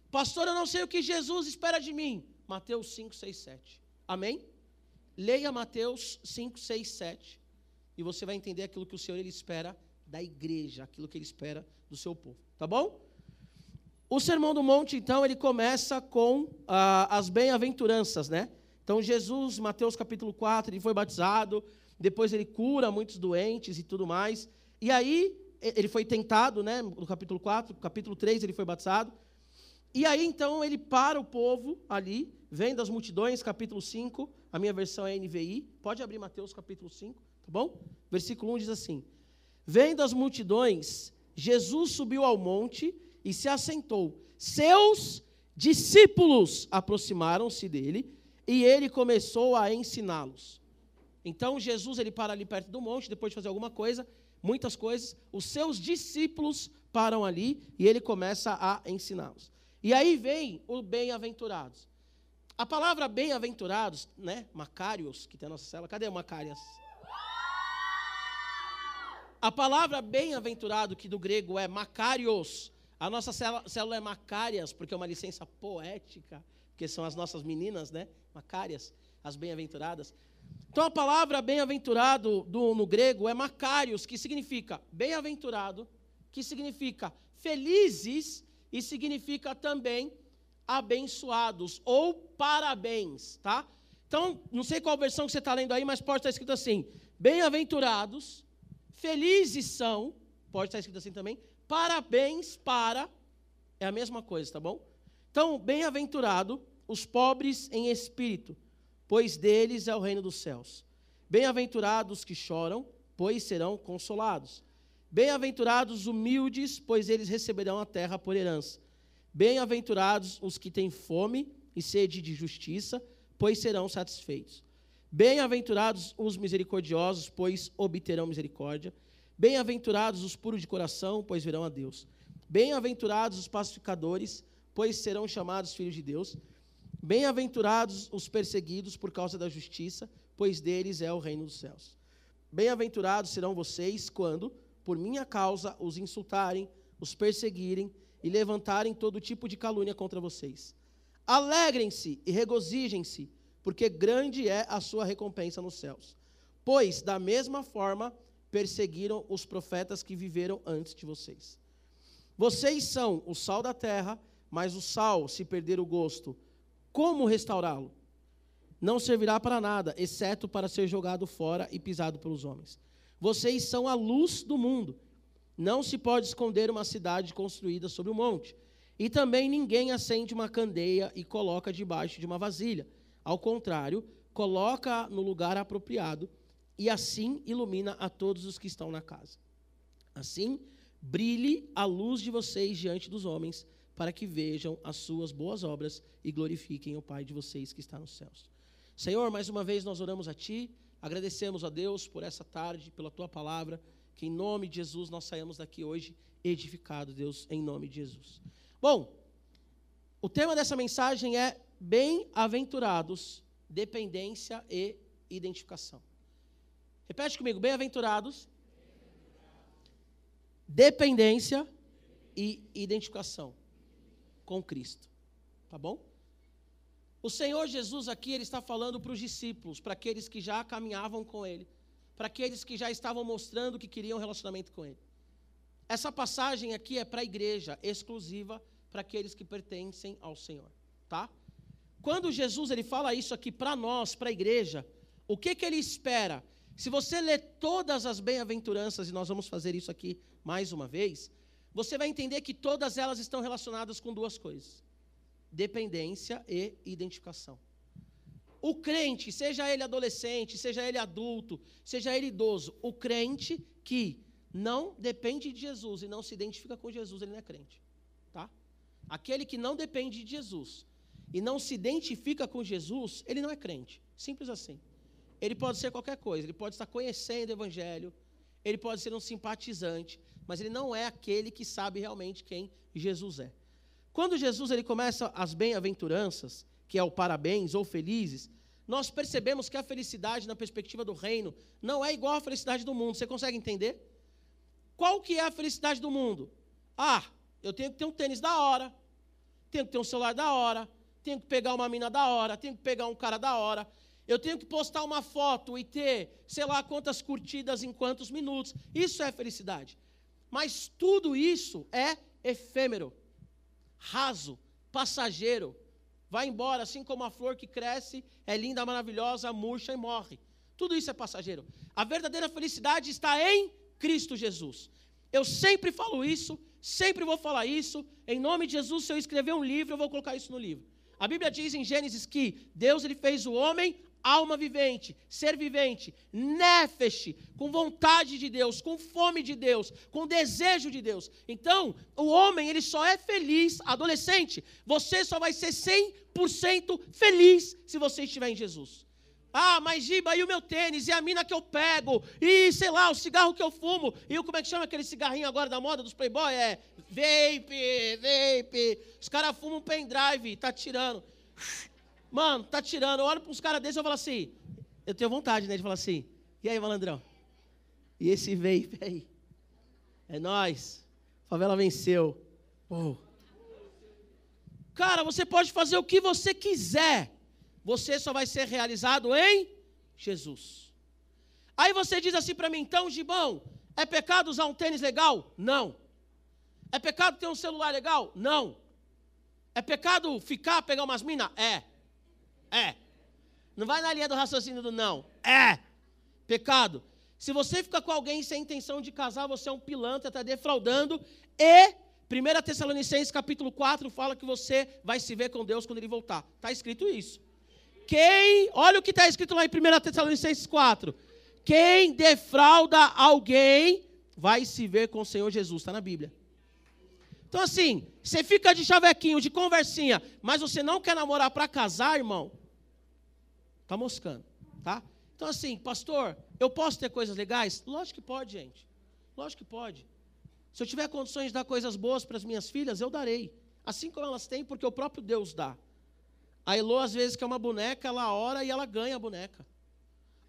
Pastor, eu não sei o que Jesus espera de mim. Mateus 5, 6, 7. Amém? Leia Mateus 5, 6, 7. E você vai entender aquilo que o Senhor ele espera da igreja, aquilo que ele espera do seu povo. Tá bom? O Sermão do Monte, então, ele começa com ah, as bem-aventuranças, né? Então, Jesus, Mateus capítulo 4, ele foi batizado, depois ele cura muitos doentes e tudo mais. E aí, ele foi tentado, né? No capítulo 4, capítulo 3, ele foi batizado. E aí, então, ele para o povo ali, vem das multidões, capítulo 5, a minha versão é NVI. Pode abrir Mateus capítulo 5, tá bom? Versículo 1 diz assim: Vem das multidões, Jesus subiu ao monte e se assentou. Seus discípulos aproximaram-se dele e ele começou a ensiná-los. Então Jesus ele para ali perto do monte, depois de fazer alguma coisa, muitas coisas, os seus discípulos param ali e ele começa a ensiná-los. E aí vem o bem-aventurados. A palavra bem-aventurados, né? Macários, que tem a nossa cela. Cadê o Macárias? A palavra bem-aventurado, que do grego é Macários, a nossa célula é Macárias, porque é uma licença poética, porque são as nossas meninas, né? Macárias, as bem-aventuradas. Então a palavra bem-aventurado no grego é Macários, que significa bem-aventurado, que significa felizes e significa também abençoados ou parabéns, tá? Então, não sei qual versão que você está lendo aí, mas pode estar escrito assim: bem-aventurados, felizes são, pode estar escrito assim também, parabéns para, é a mesma coisa, tá bom? Então, bem-aventurado os pobres em espírito, pois deles é o reino dos céus. Bem-aventurados que choram, pois serão consolados. Bem-aventurados os humildes, pois eles receberão a terra por herança. Bem-aventurados os que têm fome e sede de justiça, pois serão satisfeitos. Bem-aventurados os misericordiosos, pois obterão misericórdia. Bem-aventurados os puros de coração, pois verão a Deus. Bem-aventurados os pacificadores, pois serão chamados filhos de Deus. Bem-aventurados os perseguidos por causa da justiça, pois deles é o reino dos céus. Bem-aventurados serão vocês quando, por minha causa, os insultarem, os perseguirem e levantarem todo tipo de calúnia contra vocês. Alegrem-se e regozijem-se, porque grande é a sua recompensa nos céus. Pois, da mesma forma, perseguiram os profetas que viveram antes de vocês. Vocês são o sal da terra, mas o sal, se perder o gosto, como restaurá-lo? Não servirá para nada, exceto para ser jogado fora e pisado pelos homens. Vocês são a luz do mundo. Não se pode esconder uma cidade construída sobre um monte. E também ninguém acende uma candeia e coloca debaixo de uma vasilha. Ao contrário, coloca no lugar apropriado e assim ilumina a todos os que estão na casa. Assim, brilhe a luz de vocês diante dos homens, para que vejam as suas boas obras e glorifiquem o Pai de vocês que está nos céus. Senhor, mais uma vez nós oramos a Ti, agradecemos a Deus por essa tarde, pela Tua palavra, que em nome de Jesus nós saímos daqui hoje edificados, Deus, em nome de Jesus. Bom, o tema dessa mensagem é bem-aventurados, dependência e identificação. Repete comigo: bem-aventurados, dependência e identificação com Cristo. Tá bom? O Senhor Jesus aqui, ele está falando para os discípulos, para aqueles que já caminhavam com ele, para aqueles que já estavam mostrando que queriam relacionamento com ele. Essa passagem aqui é para a igreja, exclusiva para aqueles que pertencem ao Senhor, tá? Quando Jesus ele fala isso aqui para nós, para a igreja, o que que ele espera? Se você ler todas as bem-aventuranças e nós vamos fazer isso aqui mais uma vez, você vai entender que todas elas estão relacionadas com duas coisas: dependência e identificação. O crente, seja ele adolescente, seja ele adulto, seja ele idoso, o crente que não depende de Jesus e não se identifica com Jesus, ele não é crente. Tá? Aquele que não depende de Jesus e não se identifica com Jesus, ele não é crente. Simples assim. Ele pode ser qualquer coisa, ele pode estar conhecendo o Evangelho, ele pode ser um simpatizante, mas ele não é aquele que sabe realmente quem Jesus é. Quando Jesus ele começa as bem-aventuranças, que é o parabéns ou felizes, nós percebemos que a felicidade na perspectiva do reino não é igual à felicidade do mundo. Você consegue entender? Qual que é a felicidade do mundo? Ah, eu tenho que ter um tênis da hora, tenho que ter um celular da hora, tenho que pegar uma mina da hora, tenho que pegar um cara da hora, eu tenho que postar uma foto e ter, sei lá, quantas curtidas em quantos minutos. Isso é felicidade. Mas tudo isso é efêmero raso, passageiro, vai embora, assim como a flor que cresce, é linda, maravilhosa, murcha e morre. Tudo isso é passageiro. A verdadeira felicidade está em Cristo Jesus. Eu sempre falo isso, sempre vou falar isso. Em nome de Jesus, se eu escrever um livro, eu vou colocar isso no livro. A Bíblia diz em Gênesis que Deus ele fez o homem alma vivente, ser vivente, nefesh, com vontade de Deus, com fome de Deus, com desejo de Deus. Então, o homem, ele só é feliz, adolescente, você só vai ser 100% feliz se você estiver em Jesus. Ah, mas Giba, e o meu tênis, e a mina que eu pego, e sei lá, o cigarro que eu fumo, e o como é que chama aquele cigarrinho agora da moda dos playboy? É vape, vape. Os caras fumam pendrive, tá tirando. Mano, tá tirando. Eu olho para uns caras desses e eu falo assim. Eu tenho vontade, né, de falar assim. E aí, malandrão? E esse vape aí? É nós. Favela venceu. Oh. Cara, você pode fazer o que você quiser. Você só vai ser realizado em Jesus. Aí você diz assim para mim, então, Gibão, é pecado usar um tênis legal? Não. É pecado ter um celular legal? Não. É pecado ficar, pegar umas minas? É. É. Não vai na linha do raciocínio do não. É. Pecado. Se você fica com alguém sem intenção de casar, você é um pilantra, está defraudando. E 1 Tessalonicenses capítulo 4 fala que você vai se ver com Deus quando ele voltar. Está escrito isso. Quem, olha o que está escrito lá em 1 Tessalonicenses 4. Quem defrauda alguém vai se ver com o Senhor Jesus. Está na Bíblia. Então, assim, você fica de chavequinho, de conversinha, mas você não quer namorar para casar, irmão? Tá moscando, tá? Então assim, pastor, eu posso ter coisas legais? Lógico que pode, gente. Lógico que pode. Se eu tiver condições de dar coisas boas para as minhas filhas, eu darei. Assim como elas têm, porque o próprio Deus dá. A Elô, às vezes, quer uma boneca, ela ora e ela ganha a boneca.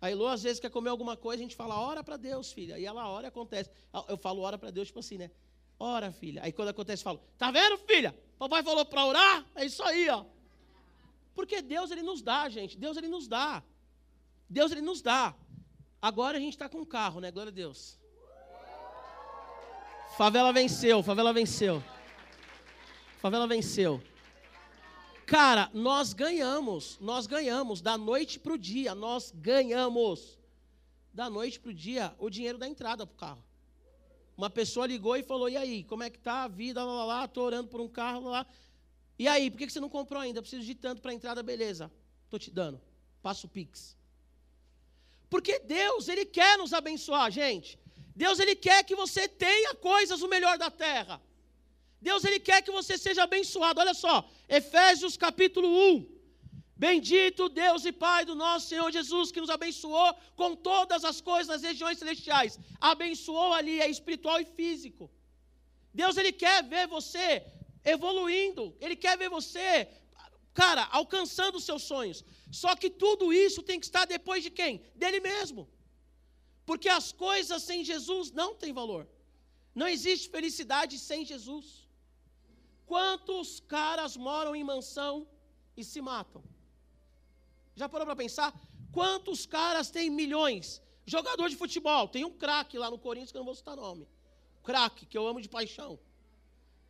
A Elô, às vezes, quer comer alguma coisa, a gente fala, ora para Deus, filha. E ela ora e acontece. Eu falo, ora para Deus, tipo assim, né? Ora, filha. Aí quando acontece, eu falo, tá vendo, filha? Papai falou para orar? É isso aí, ó. Porque Deus, ele nos dá, gente. Deus, ele nos dá. Deus, ele nos dá. Agora a gente está com um carro, né? Glória a Deus. Favela venceu, favela venceu. Favela venceu. Cara, nós ganhamos, nós ganhamos da noite para o dia, nós ganhamos da noite para o dia o dinheiro da entrada para o carro. Uma pessoa ligou e falou: E aí, como é que tá a vida? Lá, lá, lá, estou orando por um carro lá. E aí, por que você não comprou ainda? Eu preciso de tanto para a entrada, beleza. Estou te dando. Passo o Pix. Porque Deus, Ele quer nos abençoar, gente. Deus, Ele quer que você tenha coisas o melhor da terra. Deus ele quer que você seja abençoado. Olha só, Efésios capítulo 1. Bendito Deus e Pai do nosso Senhor Jesus, que nos abençoou com todas as coisas nas regiões celestiais. Abençoou ali, é espiritual e físico. Deus ele quer ver você evoluindo, ele quer ver você, cara, alcançando os seus sonhos. Só que tudo isso tem que estar depois de quem? Dele mesmo. Porque as coisas sem Jesus não têm valor. Não existe felicidade sem Jesus. Quantos caras moram em mansão e se matam? Já parou para pensar? Quantos caras têm milhões? Jogador de futebol, tem um craque lá no Corinthians que eu não vou citar nome. Craque, que eu amo de paixão.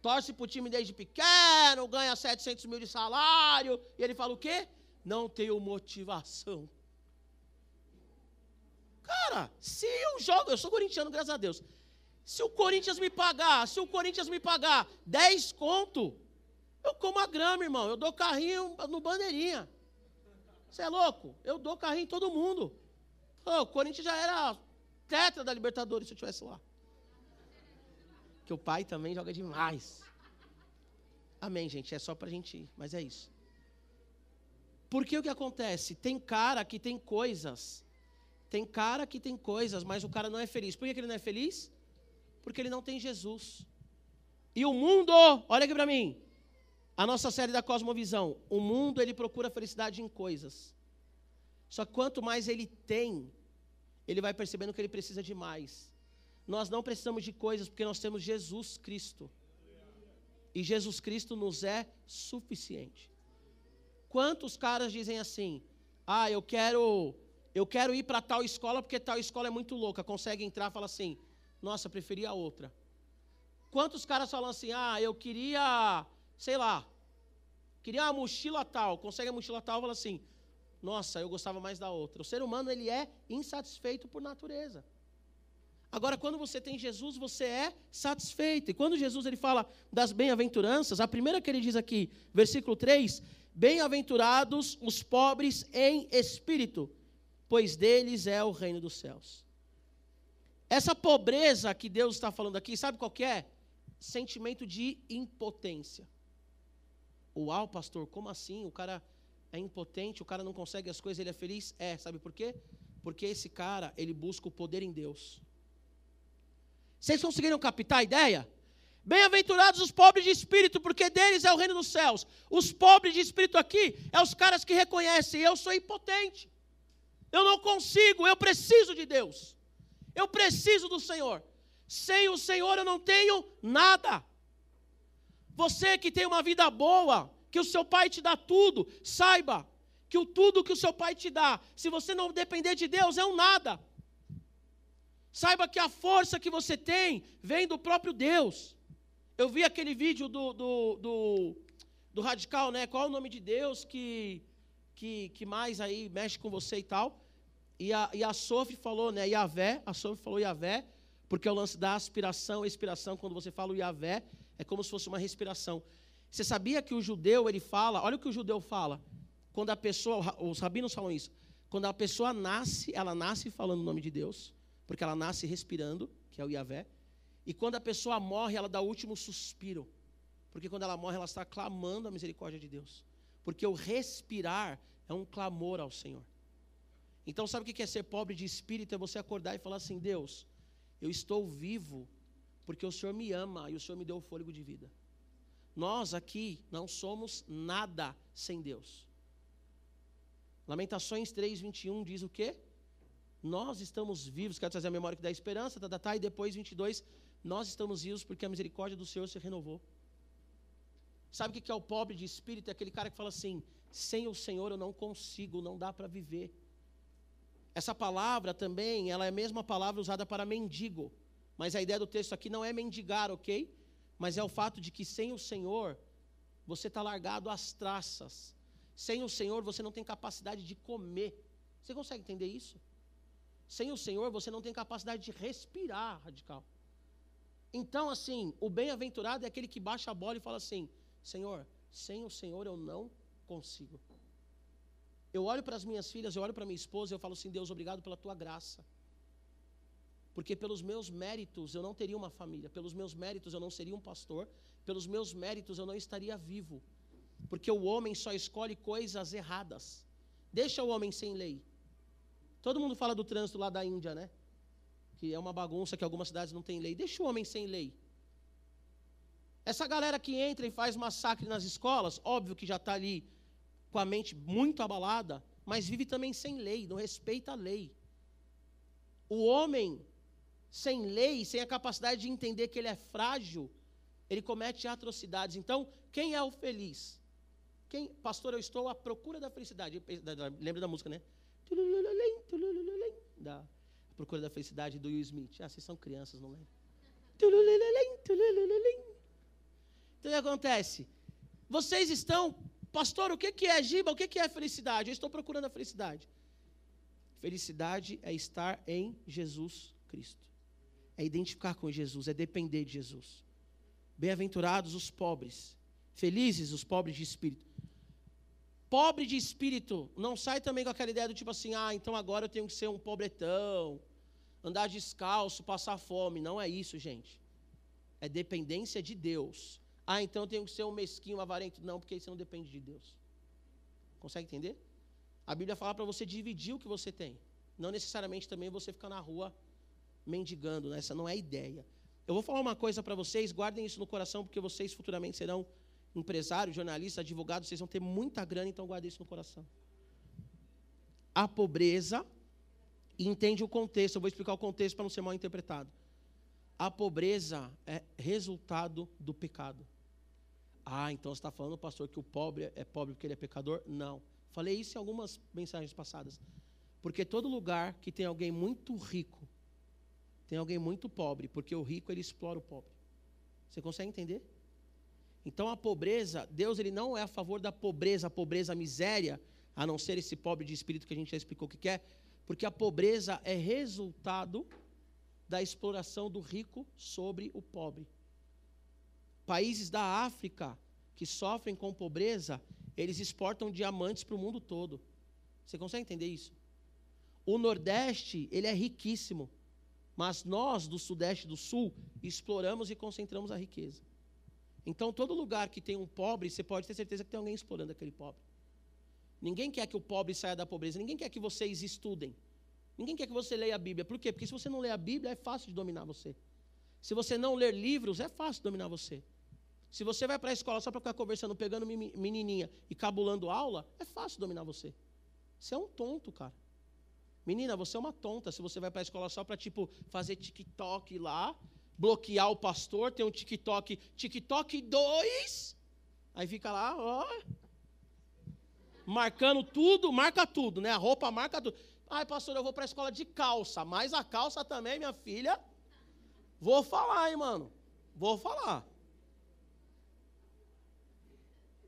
Torce para o time desde pequeno, ganha 700 mil de salário. E ele fala o quê? Não tenho motivação. Cara, se eu jogo, eu sou corintiano, graças a Deus. Se o Corinthians me pagar, se o Corinthians me pagar 10 conto, eu como a grama, irmão. Eu dou carrinho no bandeirinha. Você é louco? Eu dou carrinho em todo mundo. Oh, o Corinthians já era tetra da Libertadores se eu estivesse lá. Que o pai também joga demais. Amém, gente. É só pra gente ir, mas é isso. Porque o que acontece? Tem cara que tem coisas. Tem cara que tem coisas, mas o cara não é feliz. Por que ele não é feliz? Porque ele não tem Jesus. E o mundo, olha aqui para mim, a nossa série da Cosmovisão, o mundo ele procura felicidade em coisas. Só que quanto mais ele tem, ele vai percebendo que ele precisa de mais. Nós não precisamos de coisas porque nós temos Jesus Cristo. E Jesus Cristo nos é suficiente. Quantos caras dizem assim: "Ah, eu quero eu quero ir para tal escola porque tal escola é muito louca". Consegue entrar, fala assim: nossa, preferia outra. Quantos caras falam assim, ah, eu queria, sei lá, queria uma mochila tal, consegue a mochila tal, fala assim, nossa, eu gostava mais da outra. O ser humano, ele é insatisfeito por natureza. Agora, quando você tem Jesus, você é satisfeito. E quando Jesus ele fala das bem-aventuranças, a primeira que ele diz aqui, versículo 3, bem-aventurados os pobres em espírito, pois deles é o reino dos céus. Essa pobreza que Deus está falando aqui, sabe qual que é? Sentimento de impotência. Uau, pastor, como assim? O cara é impotente, o cara não consegue as coisas, ele é feliz? É, sabe por quê? Porque esse cara, ele busca o poder em Deus. Vocês conseguiram captar a ideia? Bem-aventurados os pobres de espírito, porque deles é o reino dos céus. Os pobres de espírito aqui é os caras que reconhecem, eu sou impotente. Eu não consigo, eu preciso de Deus. Eu preciso do Senhor. Sem o Senhor eu não tenho nada. Você que tem uma vida boa, que o seu pai te dá tudo, saiba que o tudo que o seu pai te dá, se você não depender de Deus, é um nada. Saiba que a força que você tem vem do próprio Deus. Eu vi aquele vídeo do, do, do, do Radical, né? Qual é o nome de Deus que, que, que mais aí mexe com você e tal? E a, e a Sophie falou, né, Yahvé, a Sophie falou Yahvé, porque é o lance da aspiração, expiração, quando você fala o Yahvé, é como se fosse uma respiração. Você sabia que o judeu, ele fala, olha o que o judeu fala, quando a pessoa, os rabinos falam isso, quando a pessoa nasce, ela nasce falando o nome de Deus, porque ela nasce respirando, que é o Yahvé, e quando a pessoa morre, ela dá o último suspiro, porque quando ela morre, ela está clamando a misericórdia de Deus, porque o respirar é um clamor ao Senhor. Então, sabe o que é ser pobre de espírito? É você acordar e falar assim: Deus, eu estou vivo porque o Senhor me ama e o Senhor me deu o fôlego de vida. Nós aqui não somos nada sem Deus. Lamentações 3, 21 diz o quê? Nós estamos vivos, quero trazer a memória que dá esperança, tá, tá, tá, e depois 22, nós estamos vivos porque a misericórdia do Senhor se renovou. Sabe o que é o pobre de espírito? É aquele cara que fala assim: sem o Senhor eu não consigo, não dá para viver. Essa palavra também, ela é a mesma palavra usada para mendigo. Mas a ideia do texto aqui não é mendigar, ok? Mas é o fato de que sem o Senhor, você está largado às traças. Sem o Senhor, você não tem capacidade de comer. Você consegue entender isso? Sem o Senhor, você não tem capacidade de respirar, radical. Então, assim, o bem-aventurado é aquele que baixa a bola e fala assim: Senhor, sem o Senhor eu não consigo. Eu olho para as minhas filhas, eu olho para minha esposa e eu falo assim: Deus, obrigado pela tua graça. Porque pelos meus méritos eu não teria uma família, pelos meus méritos eu não seria um pastor, pelos meus méritos eu não estaria vivo. Porque o homem só escolhe coisas erradas. Deixa o homem sem lei. Todo mundo fala do trânsito lá da Índia, né? Que é uma bagunça que algumas cidades não têm lei. Deixa o homem sem lei. Essa galera que entra e faz massacre nas escolas, óbvio que já está ali com a mente muito abalada, mas vive também sem lei, não respeita a lei. O homem sem lei, sem a capacidade de entender que ele é frágil, ele comete atrocidades. Então, quem é o feliz? Quem, pastor, eu estou à procura da felicidade. Lembra da música, né? Da procura da felicidade do Will Smith. Ah, vocês são crianças, não lembram? Então o que acontece? Vocês estão, pastor, o que é giba? O que é felicidade? Eu estou procurando a felicidade. Felicidade é estar em Jesus Cristo. É identificar com Jesus, é depender de Jesus. Bem-aventurados os pobres, felizes os pobres de espírito. Pobre de espírito, não sai também com aquela ideia do tipo assim, ah, então agora eu tenho que ser um pobretão, andar descalço, passar fome. Não é isso, gente. É dependência de Deus. Ah, então eu tenho que ser um mesquinho, um avarento. Não, porque você não depende de Deus. Consegue entender? A Bíblia fala para você dividir o que você tem. Não necessariamente também você ficar na rua mendigando. Né? Essa não é a ideia. Eu vou falar uma coisa para vocês, guardem isso no coração, porque vocês futuramente serão empresários, jornalistas, advogados, vocês vão ter muita grana, então guardem isso no coração. A pobreza, e entende o contexto, eu vou explicar o contexto para não ser mal interpretado. A pobreza é resultado do pecado. Ah, então você está falando, pastor, que o pobre é pobre porque ele é pecador? Não. Falei isso em algumas mensagens passadas. Porque todo lugar que tem alguém muito rico, tem alguém muito pobre, porque o rico ele explora o pobre. Você consegue entender? Então a pobreza, Deus ele não é a favor da pobreza, a pobreza, a miséria, a não ser esse pobre de espírito que a gente já explicou o que é, porque a pobreza é resultado da exploração do rico sobre o pobre. Países da África que sofrem com pobreza, eles exportam diamantes para o mundo todo. Você consegue entender isso? O Nordeste, ele é riquíssimo, mas nós do Sudeste e do Sul exploramos e concentramos a riqueza. Então, todo lugar que tem um pobre, você pode ter certeza que tem alguém explorando aquele pobre. Ninguém quer que o pobre saia da pobreza, ninguém quer que vocês estudem. Ninguém quer que você leia a Bíblia. Por quê? Porque se você não ler a Bíblia, é fácil de dominar você. Se você não ler livros, é fácil de dominar você. Se você vai para a escola só para ficar conversando, pegando menininha e cabulando aula, é fácil dominar você. Você é um tonto, cara. Menina, você é uma tonta se você vai para a escola só para, tipo, fazer TikTok lá, bloquear o pastor, tem um TikTok, TikTok 2, aí fica lá, ó, marcando tudo, marca tudo, né? A roupa marca tudo. Ai, pastor, eu vou para a escola de calça, mas a calça também, minha filha. Vou falar, hein, mano. Vou falar.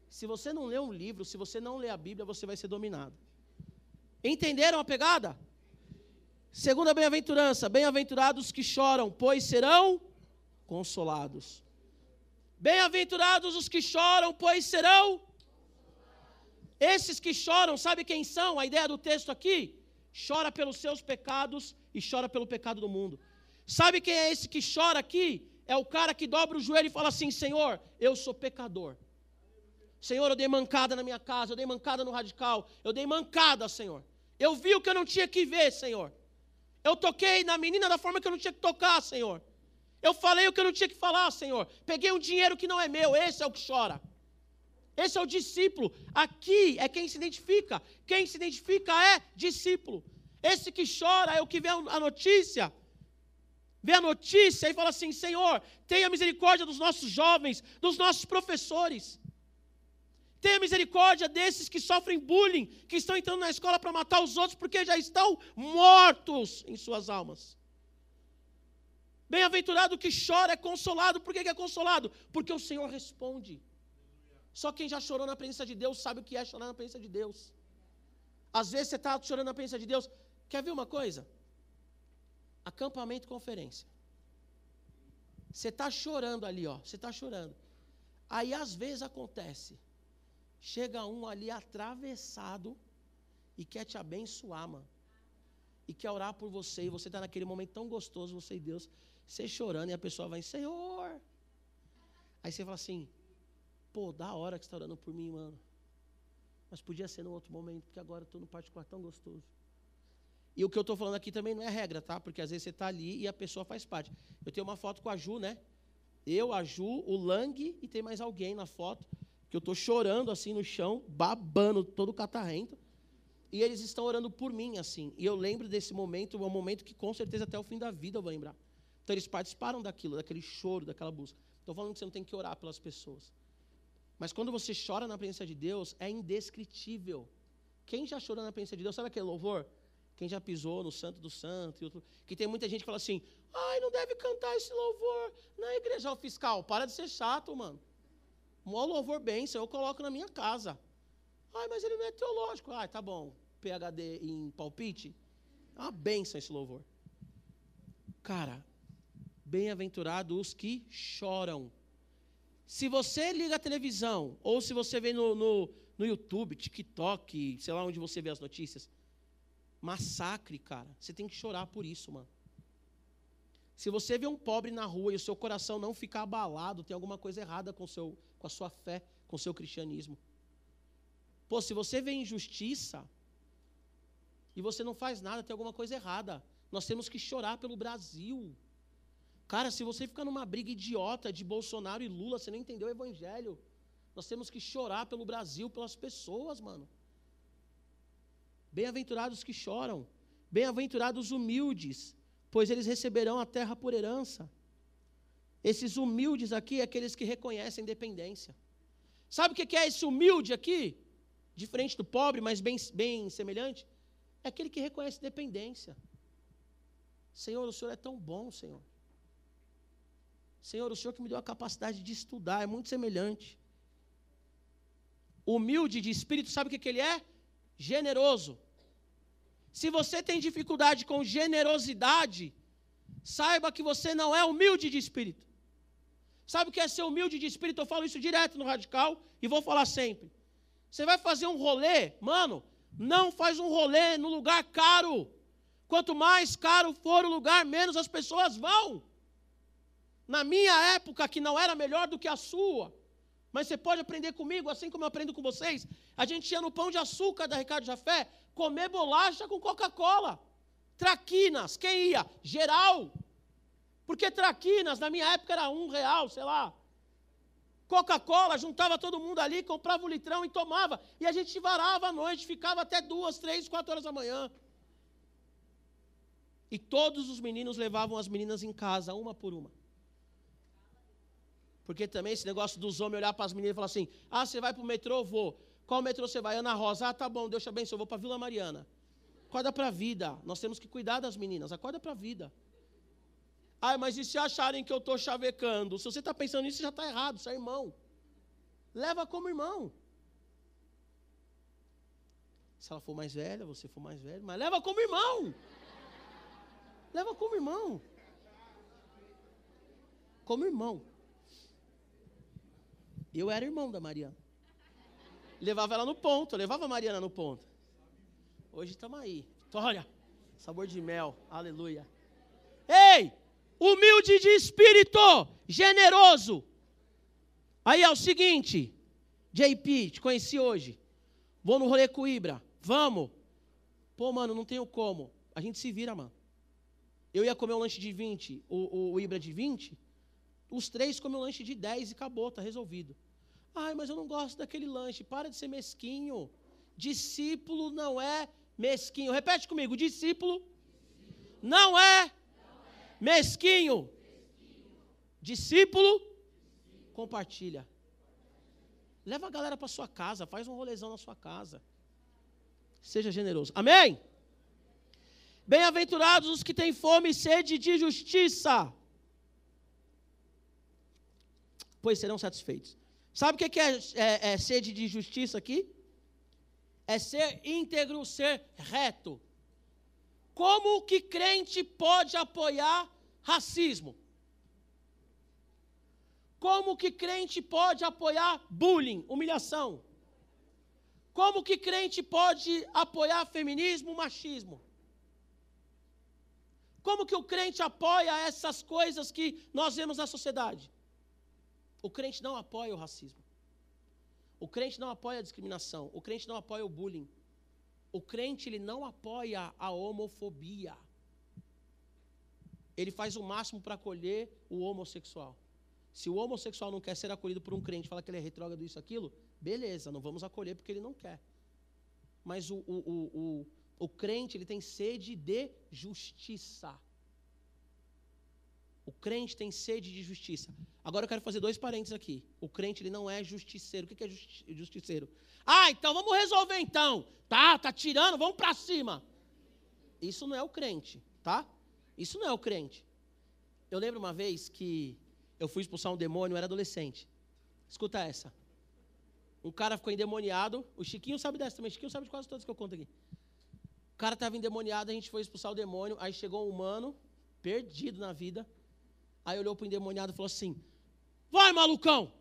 Se você não lê um livro, se você não lê a Bíblia, você vai ser dominado. Entenderam a pegada? Segunda bem-aventurança: bem-aventurados que choram, pois serão consolados. Bem-aventurados os que choram, pois serão. Esses que choram, sabe quem são? A ideia do texto aqui? Chora pelos seus pecados e chora pelo pecado do mundo. Sabe quem é esse que chora aqui? É o cara que dobra o joelho e fala assim: Senhor, eu sou pecador. Senhor, eu dei mancada na minha casa, eu dei mancada no radical, eu dei mancada, Senhor. Eu vi o que eu não tinha que ver, Senhor. Eu toquei na menina da forma que eu não tinha que tocar, Senhor. Eu falei o que eu não tinha que falar, Senhor. Peguei um dinheiro que não é meu, esse é o que chora. Esse é o discípulo. Aqui é quem se identifica. Quem se identifica é discípulo. Esse que chora é o que vê a notícia. Vê a notícia e fala assim: Senhor, tenha misericórdia dos nossos jovens, dos nossos professores. Tenha misericórdia desses que sofrem bullying, que estão entrando na escola para matar os outros porque já estão mortos em suas almas. Bem-aventurado que chora é consolado. Por que é consolado? Porque o Senhor responde. Só quem já chorou na presença de Deus sabe o que é chorar na presença de Deus. Às vezes você está chorando na presença de Deus. Quer ver uma coisa? Acampamento conferência. Você está chorando ali, ó. Você está chorando. Aí às vezes acontece. Chega um ali atravessado e quer te abençoar, mano. E quer orar por você. E você está naquele momento tão gostoso, você e Deus. Você chorando e a pessoa vai, Senhor. Aí você fala assim, pô, da hora que você está orando por mim, mano. Mas podia ser num outro momento, porque agora eu estou no particular tão gostoso. E o que eu estou falando aqui também não é regra, tá? Porque às vezes você está ali e a pessoa faz parte. Eu tenho uma foto com a Ju, né? Eu, a Ju, o Lang e tem mais alguém na foto. Que eu estou chorando assim no chão, babando, todo catarrento. E eles estão orando por mim, assim. E eu lembro desse momento, é um momento que com certeza até o fim da vida eu vou lembrar. Então eles participaram daquilo, daquele choro, daquela busca. Estou falando que você não tem que orar pelas pessoas. Mas quando você chora na presença de Deus, é indescritível. Quem já chorou na presença de Deus, sabe aquele louvor? Quem já pisou no Santo do Santo, e outro, que tem muita gente que fala assim: ai, não deve cantar esse louvor na igreja. Ó, fiscal, para de ser chato, mano. Mó louvor bênção, eu coloco na minha casa. Ai, mas ele não é teológico. Ai, tá bom. PHD em palpite. É uma benção esse louvor. Cara, bem-aventurados os que choram. Se você liga a televisão, ou se você vê no, no, no YouTube, TikTok, sei lá onde você vê as notícias, massacre, cara, você tem que chorar por isso, mano. Se você vê um pobre na rua e o seu coração não ficar abalado, tem alguma coisa errada com, seu, com a sua fé, com o seu cristianismo. Pô, se você vê injustiça e você não faz nada, tem alguma coisa errada. Nós temos que chorar pelo Brasil. Cara, se você fica numa briga idiota de Bolsonaro e Lula, você não entendeu o evangelho. Nós temos que chorar pelo Brasil, pelas pessoas, mano. Bem-aventurados que choram, bem-aventurados humildes, pois eles receberão a terra por herança. Esses humildes aqui é aqueles que reconhecem dependência. Sabe o que é esse humilde aqui? Diferente do pobre, mas bem, bem semelhante? É aquele que reconhece dependência. Senhor, o Senhor é tão bom, Senhor. Senhor, o Senhor que me deu a capacidade de estudar, é muito semelhante. Humilde de espírito, sabe o que, que ele é? Generoso. Se você tem dificuldade com generosidade, saiba que você não é humilde de espírito. Sabe o que é ser humilde de espírito? Eu falo isso direto no radical e vou falar sempre. Você vai fazer um rolê, mano, não faz um rolê no lugar caro. Quanto mais caro for o lugar, menos as pessoas vão. Na minha época, que não era melhor do que a sua, mas você pode aprender comigo, assim como eu aprendo com vocês. A gente ia no pão de açúcar da Ricardo Jafé comer bolacha com Coca-Cola. Traquinas, quem ia? Geral. Porque traquinas, na minha época, era um real, sei lá. Coca-Cola, juntava todo mundo ali, comprava um litrão e tomava. E a gente varava à noite, ficava até duas, três, quatro horas da manhã. E todos os meninos levavam as meninas em casa, uma por uma. Porque também esse negócio dos homens olhar para as meninas e falar assim: ah, você vai para o metrô? Vou. Qual metrô você vai? Ana Rosa. Ah, tá bom, Deus te abençoe, eu vou para Vila Mariana. Acorda para a vida. Nós temos que cuidar das meninas. Acorda para a vida. Ah, mas e se acharem que eu estou chavecando? Se você está pensando nisso, já está errado, você é irmão. Leva como irmão. Se ela for mais velha, você for mais velho, mas leva como irmão. Leva como irmão. Como irmão. Eu era irmão da Mariana. Levava ela no ponto, levava a Mariana no ponto. Hoje estamos aí. Vitória, sabor de mel, aleluia. Ei, humilde de espírito, generoso. Aí é o seguinte, JP, te conheci hoje. Vou no rolê com o Ibra. Vamos. Pô, mano, não tenho como. A gente se vira, mano. Eu ia comer um lanche de 20, o, o, o Ibra de 20. Os três comem um lanche de 10 e acabou, tá resolvido. Ai, mas eu não gosto daquele lanche. Para de ser mesquinho. Discípulo não é mesquinho. Repete comigo: discípulo não é mesquinho. Discípulo compartilha. Leva a galera para sua casa, faz um rolezão na sua casa. Seja generoso. Amém? Bem-aventurados os que têm fome e sede de justiça, pois serão satisfeitos. Sabe o que que é, é, é sede de justiça aqui? É ser íntegro, ser reto. Como que crente pode apoiar racismo? Como que crente pode apoiar bullying, humilhação? Como que crente pode apoiar feminismo, machismo? Como que o crente apoia essas coisas que nós vemos na sociedade? O crente não apoia o racismo. O crente não apoia a discriminação. O crente não apoia o bullying. O crente ele não apoia a homofobia. Ele faz o máximo para acolher o homossexual. Se o homossexual não quer ser acolhido por um crente, fala que ele é retrógrado, isso, aquilo, beleza, não vamos acolher porque ele não quer. Mas o, o, o, o, o crente, ele tem sede de justiça. O crente tem sede de justiça. Agora eu quero fazer dois parênteses aqui. O crente, ele não é justiceiro. O que é justi justiceiro? Ah, então vamos resolver então. Tá, tá tirando, vamos para cima. Isso não é o crente, tá? Isso não é o crente. Eu lembro uma vez que eu fui expulsar um demônio, eu era adolescente. Escuta essa. Um cara ficou endemoniado. O Chiquinho sabe dessa também. O Chiquinho sabe de quase todas que eu conto aqui. O cara estava endemoniado, a gente foi expulsar o demônio. Aí chegou um humano, perdido na vida. Aí olhou para o endemoniado e falou assim: Vai, malucão!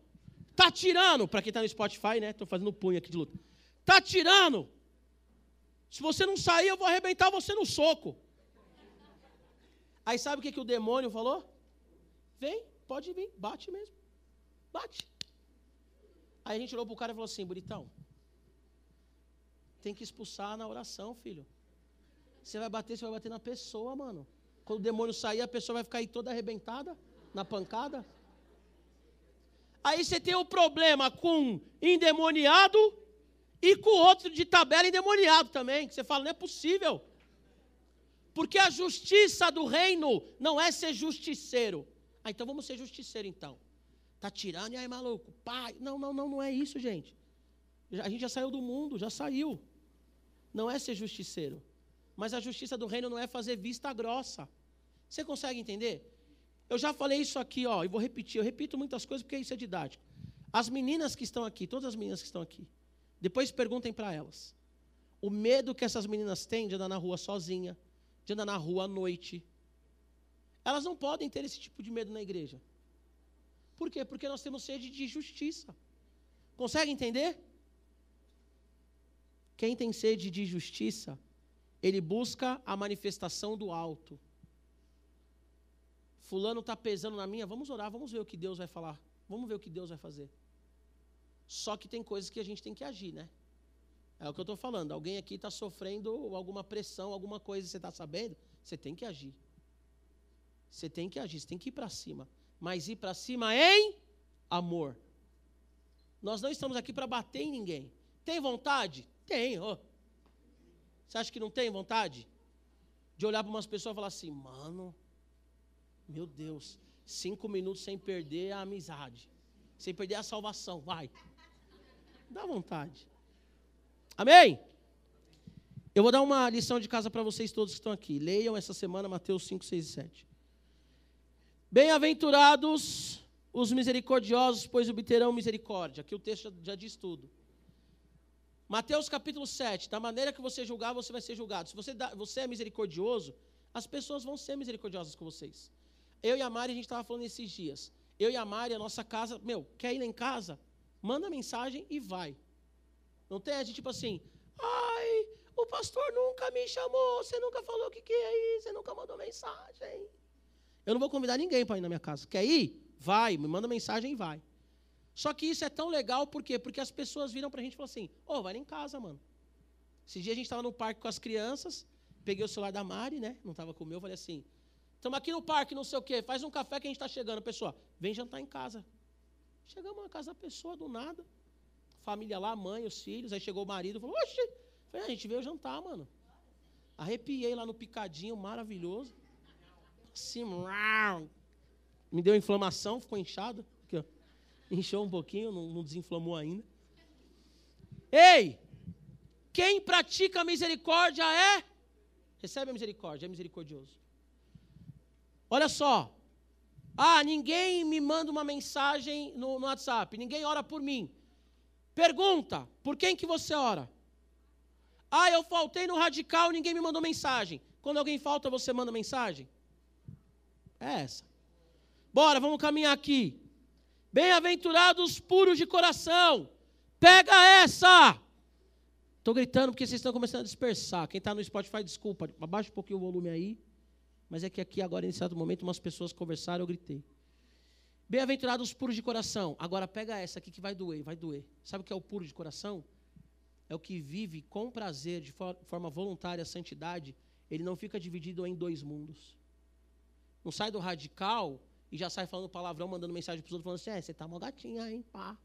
Tá tirando! Para quem está no Spotify, né? Estou fazendo punho aqui de luta. Tá tirando! Se você não sair, eu vou arrebentar você no soco. Aí sabe o que, que o demônio falou? Vem, pode vir, bate mesmo. Bate. Aí a gente olhou para o cara e falou assim: bonitão, tem que expulsar na oração, filho. Você vai bater, você vai bater na pessoa, mano. Quando o demônio sair, a pessoa vai ficar aí toda arrebentada, na pancada. Aí você tem o problema com endemoniado e com outro de tabela endemoniado também. Que você fala, não é possível. Porque a justiça do reino não é ser justiceiro. Ah, então vamos ser justiceiro então. Tá tirando, e aí, maluco? Pai. Não, não, não, não é isso, gente. A gente já saiu do mundo, já saiu. Não é ser justiceiro. Mas a justiça do reino não é fazer vista grossa. Você consegue entender? Eu já falei isso aqui, ó, e vou repetir. Eu repito muitas coisas porque isso é didático. As meninas que estão aqui, todas as meninas que estão aqui, depois perguntem para elas. O medo que essas meninas têm de andar na rua sozinha, de andar na rua à noite. Elas não podem ter esse tipo de medo na igreja. Por quê? Porque nós temos sede de justiça. Consegue entender? Quem tem sede de justiça, ele busca a manifestação do alto. Fulano está pesando na minha, vamos orar, vamos ver o que Deus vai falar. Vamos ver o que Deus vai fazer. Só que tem coisas que a gente tem que agir, né? É o que eu estou falando. Alguém aqui está sofrendo alguma pressão, alguma coisa, você está sabendo? Você tem que agir. Você tem que agir, você tem que ir para cima. Mas ir para cima em amor. Nós não estamos aqui para bater em ninguém. Tem vontade? Tem. Oh. Você acha que não tem vontade? De olhar para umas pessoas e falar assim, mano, meu Deus, cinco minutos sem perder a amizade, sem perder a salvação, vai. Dá vontade. Amém? Eu vou dar uma lição de casa para vocês todos que estão aqui. Leiam essa semana Mateus 5, 6 e 7. Bem-aventurados os misericordiosos, pois obterão misericórdia. Aqui o texto já diz tudo. Mateus capítulo 7. Da maneira que você julgar, você vai ser julgado. Se você, dá, você é misericordioso, as pessoas vão ser misericordiosas com vocês. Eu e a Mari, a gente estava falando esses dias. Eu e a Mari, a nossa casa, meu, quer ir lá em casa? Manda mensagem e vai. Não tem a gente tipo assim, ai, o pastor nunca me chamou, você nunca falou o que, que é isso, você nunca mandou mensagem. Eu não vou convidar ninguém para ir na minha casa. Quer ir? Vai, me manda mensagem e vai. Só que isso é tão legal, por quê? Porque as pessoas viram para a gente e falam assim, ô, oh, vai lá em casa, mano. Esse dia a gente estava no parque com as crianças, peguei o celular da Mari, né? Não estava com o meu, falei assim: estamos aqui no parque, não sei o quê, faz um café que a gente está chegando. Pessoal, vem jantar em casa. Chegamos na casa da pessoa, do nada. Família lá, mãe, os filhos. Aí chegou o marido, falou: Oxe, falei, "Ah, a gente veio jantar, mano. Arrepiei lá no picadinho, maravilhoso. Assim, me deu inflamação, ficou inchado. Inchou um pouquinho, não, não desinflamou ainda. Ei! Quem pratica misericórdia é. Recebe a misericórdia, é misericordioso. Olha só. Ah, ninguém me manda uma mensagem no, no WhatsApp, ninguém ora por mim. Pergunta: por quem que você ora? Ah, eu faltei no radical, ninguém me mandou mensagem. Quando alguém falta, você manda mensagem? É essa. Bora, vamos caminhar aqui. Bem-aventurados puros de coração. Pega essa! Estou gritando porque vocês estão começando a dispersar. Quem está no Spotify, desculpa, abaixa um pouquinho o volume aí. Mas é que aqui agora, em certo momento, umas pessoas conversaram, eu gritei. Bem-aventurados puros de coração. Agora pega essa aqui que vai doer, vai doer. Sabe o que é o puro de coração? É o que vive com prazer, de for- forma voluntária, a santidade. Ele não fica dividido em dois mundos. Não sai do radical e já sai falando palavrão, mandando mensagem para os outros, falando assim: é, você tá uma gatinha, hein, pá.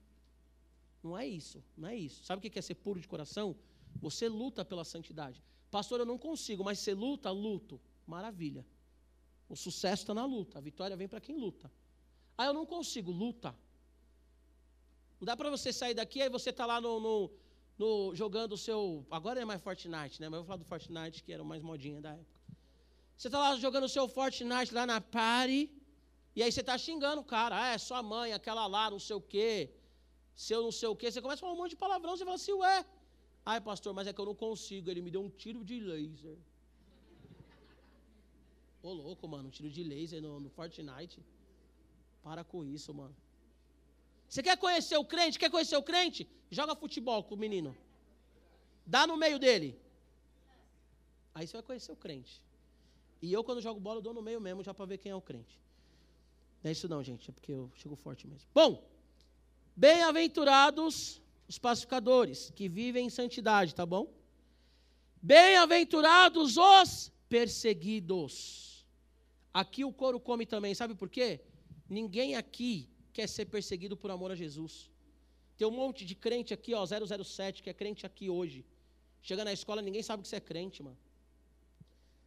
Não é isso, não é isso. Sabe o que é ser puro de coração? Você luta pela santidade. Pastor, eu não consigo, mas você luta, luto. Maravilha. O sucesso está na luta, a vitória vem para quem luta. Ah, eu não consigo, luta. Não dá para você sair daqui, aí você está lá no, no- no- jogando o seu. Agora é mais Fortnite, né? Mas eu vou falar do Fortnite, que era o mais modinha da época. Você está lá jogando o seu Fortnite lá na party, e aí você está xingando o cara. Ah, é sua mãe, aquela lá, não sei o quê. Seu não sei o quê. Você começa a falar um monte de palavrão, você fala assim, ué. Ai, pastor, mas é que eu não consigo. Ele me deu um tiro de laser. Ô, louco, mano, um tiro de laser no, no Fortnite. Para com isso, mano. Você quer conhecer o crente? Quer conhecer o crente? Joga futebol com o menino. Dá no meio dele. Aí você vai conhecer o crente. E eu, quando jogo bola, eu dou no meio mesmo, já para ver quem é o crente. Não é isso não, gente, é porque eu chego forte mesmo. Bom, bem-aventurados os pacificadores, que vivem em santidade, tá bom? Bem-aventurados os perseguidos. Aqui o couro come também, sabe por quê? Ninguém aqui quer ser perseguido por amor a Jesus. Tem um monte de crente aqui, ó, 007, que é crente aqui hoje. Chega na escola, ninguém sabe que você é crente, mano.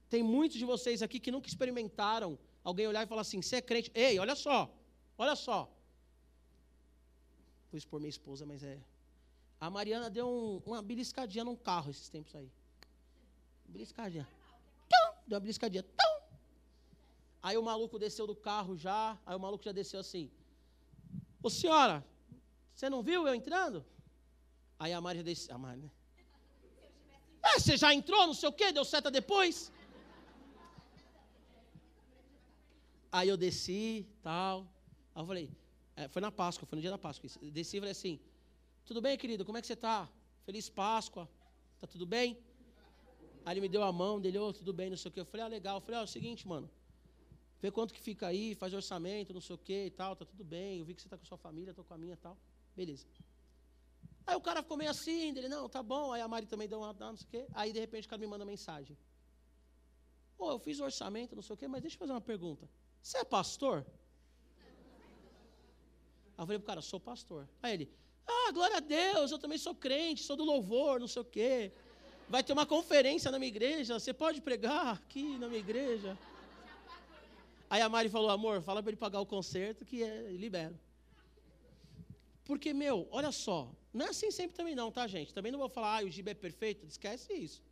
Tem muitos de vocês aqui que nunca experimentaram alguém olhar e falar assim: você é crente. Ei, olha só, olha só. Vou expor minha esposa, mas é. A Mariana deu um- uma beliscadinha num carro esses tempos aí. Beliscadinha. Tum! Deu uma beliscadinha. Tum! Aí o maluco desceu do carro já. Aí o maluco já desceu assim. Ô senhora, você não viu eu entrando? Aí a Mari já desceu. A Mari, né? É, você já entrou, não sei o quê, deu seta depois? Aí eu desci, tal. Aí eu falei, é, foi na Páscoa, foi no dia da Páscoa. desci e falei assim, tudo bem, querido, como é que você está? Feliz Páscoa, tá tudo bem? Aí ele me deu a mão, dele, ô, tudo bem, não sei o quê. Eu falei, ah, legal. Eu falei, ó, é o seguinte, mano, vê quanto que fica aí, faz orçamento, não sei o quê e tal, tá tudo bem. Eu vi que você tá com sua família, tô com a minha e tal. Beleza. Aí o cara ficou meio assim, dele, não, tá bom. Aí a Mari também deu uma, não sei o quê. Aí, de repente, o cara me manda mensagem. Ô, eu fiz orçamento, não sei o quê, mas deixa eu fazer uma pergunta. Você é pastor? Aí eu falei pro cara, sou pastor. Aí ele, ah, glória a Deus, eu também sou crente, sou do louvor, não sei o quê. Vai ter uma conferência na minha igreja, você pode pregar aqui na minha igreja? Aí a Mari falou, amor, fala para ele pagar o concerto que é, libera. Porque, meu, olha só, não é assim sempre também não, tá, gente? Também não vou falar, ah, o Giba é perfeito, esquece isso.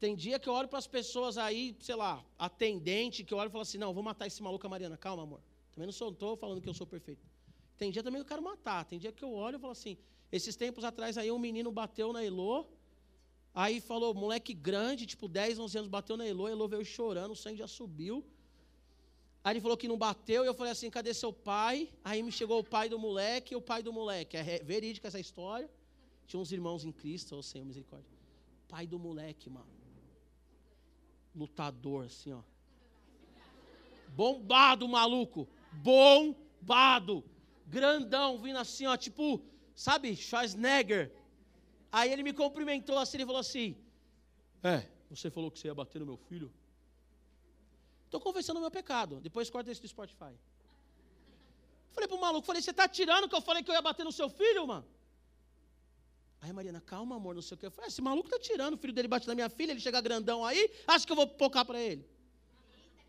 Tem dia que eu olho para as pessoas aí, sei lá, atendente, que eu olho e falo assim, não, vou matar esse maluco, Mariana, calma, amor. Também não sou, tô falando que eu sou perfeito. Tem dia também que eu quero matar, tem dia que eu olho e falo assim, esses tempos atrás aí um menino bateu na Elô, aí falou, moleque grande, tipo 10, 11 anos, bateu na Elô, a Elô veio chorando, o sangue já subiu. Aí ele falou que não bateu, e eu falei assim, cadê seu pai? Aí me chegou o pai do moleque e o pai do moleque. É verídica essa história. Tinha uns irmãos em Cristo, ô Senhor, misericórdia. Pai do moleque, mano. Lutador, assim, ó. Bombado, maluco. Bombado. Grandão, vindo assim, ó, tipo, sabe, Schwarzenegger. Aí ele me cumprimentou assim, ele falou assim: É, você falou que você ia bater no meu filho? Estou confessando o meu pecado. Depois corta esse do Spotify. Falei pro maluco, falei, você tá tirando que eu falei que eu ia bater no seu filho, mano? Aí a Mariana, calma, amor, não sei o que. Eu falei, esse maluco tá tirando, o filho dele bate na minha filha, ele chega grandão aí, acha que eu vou pocar para ele.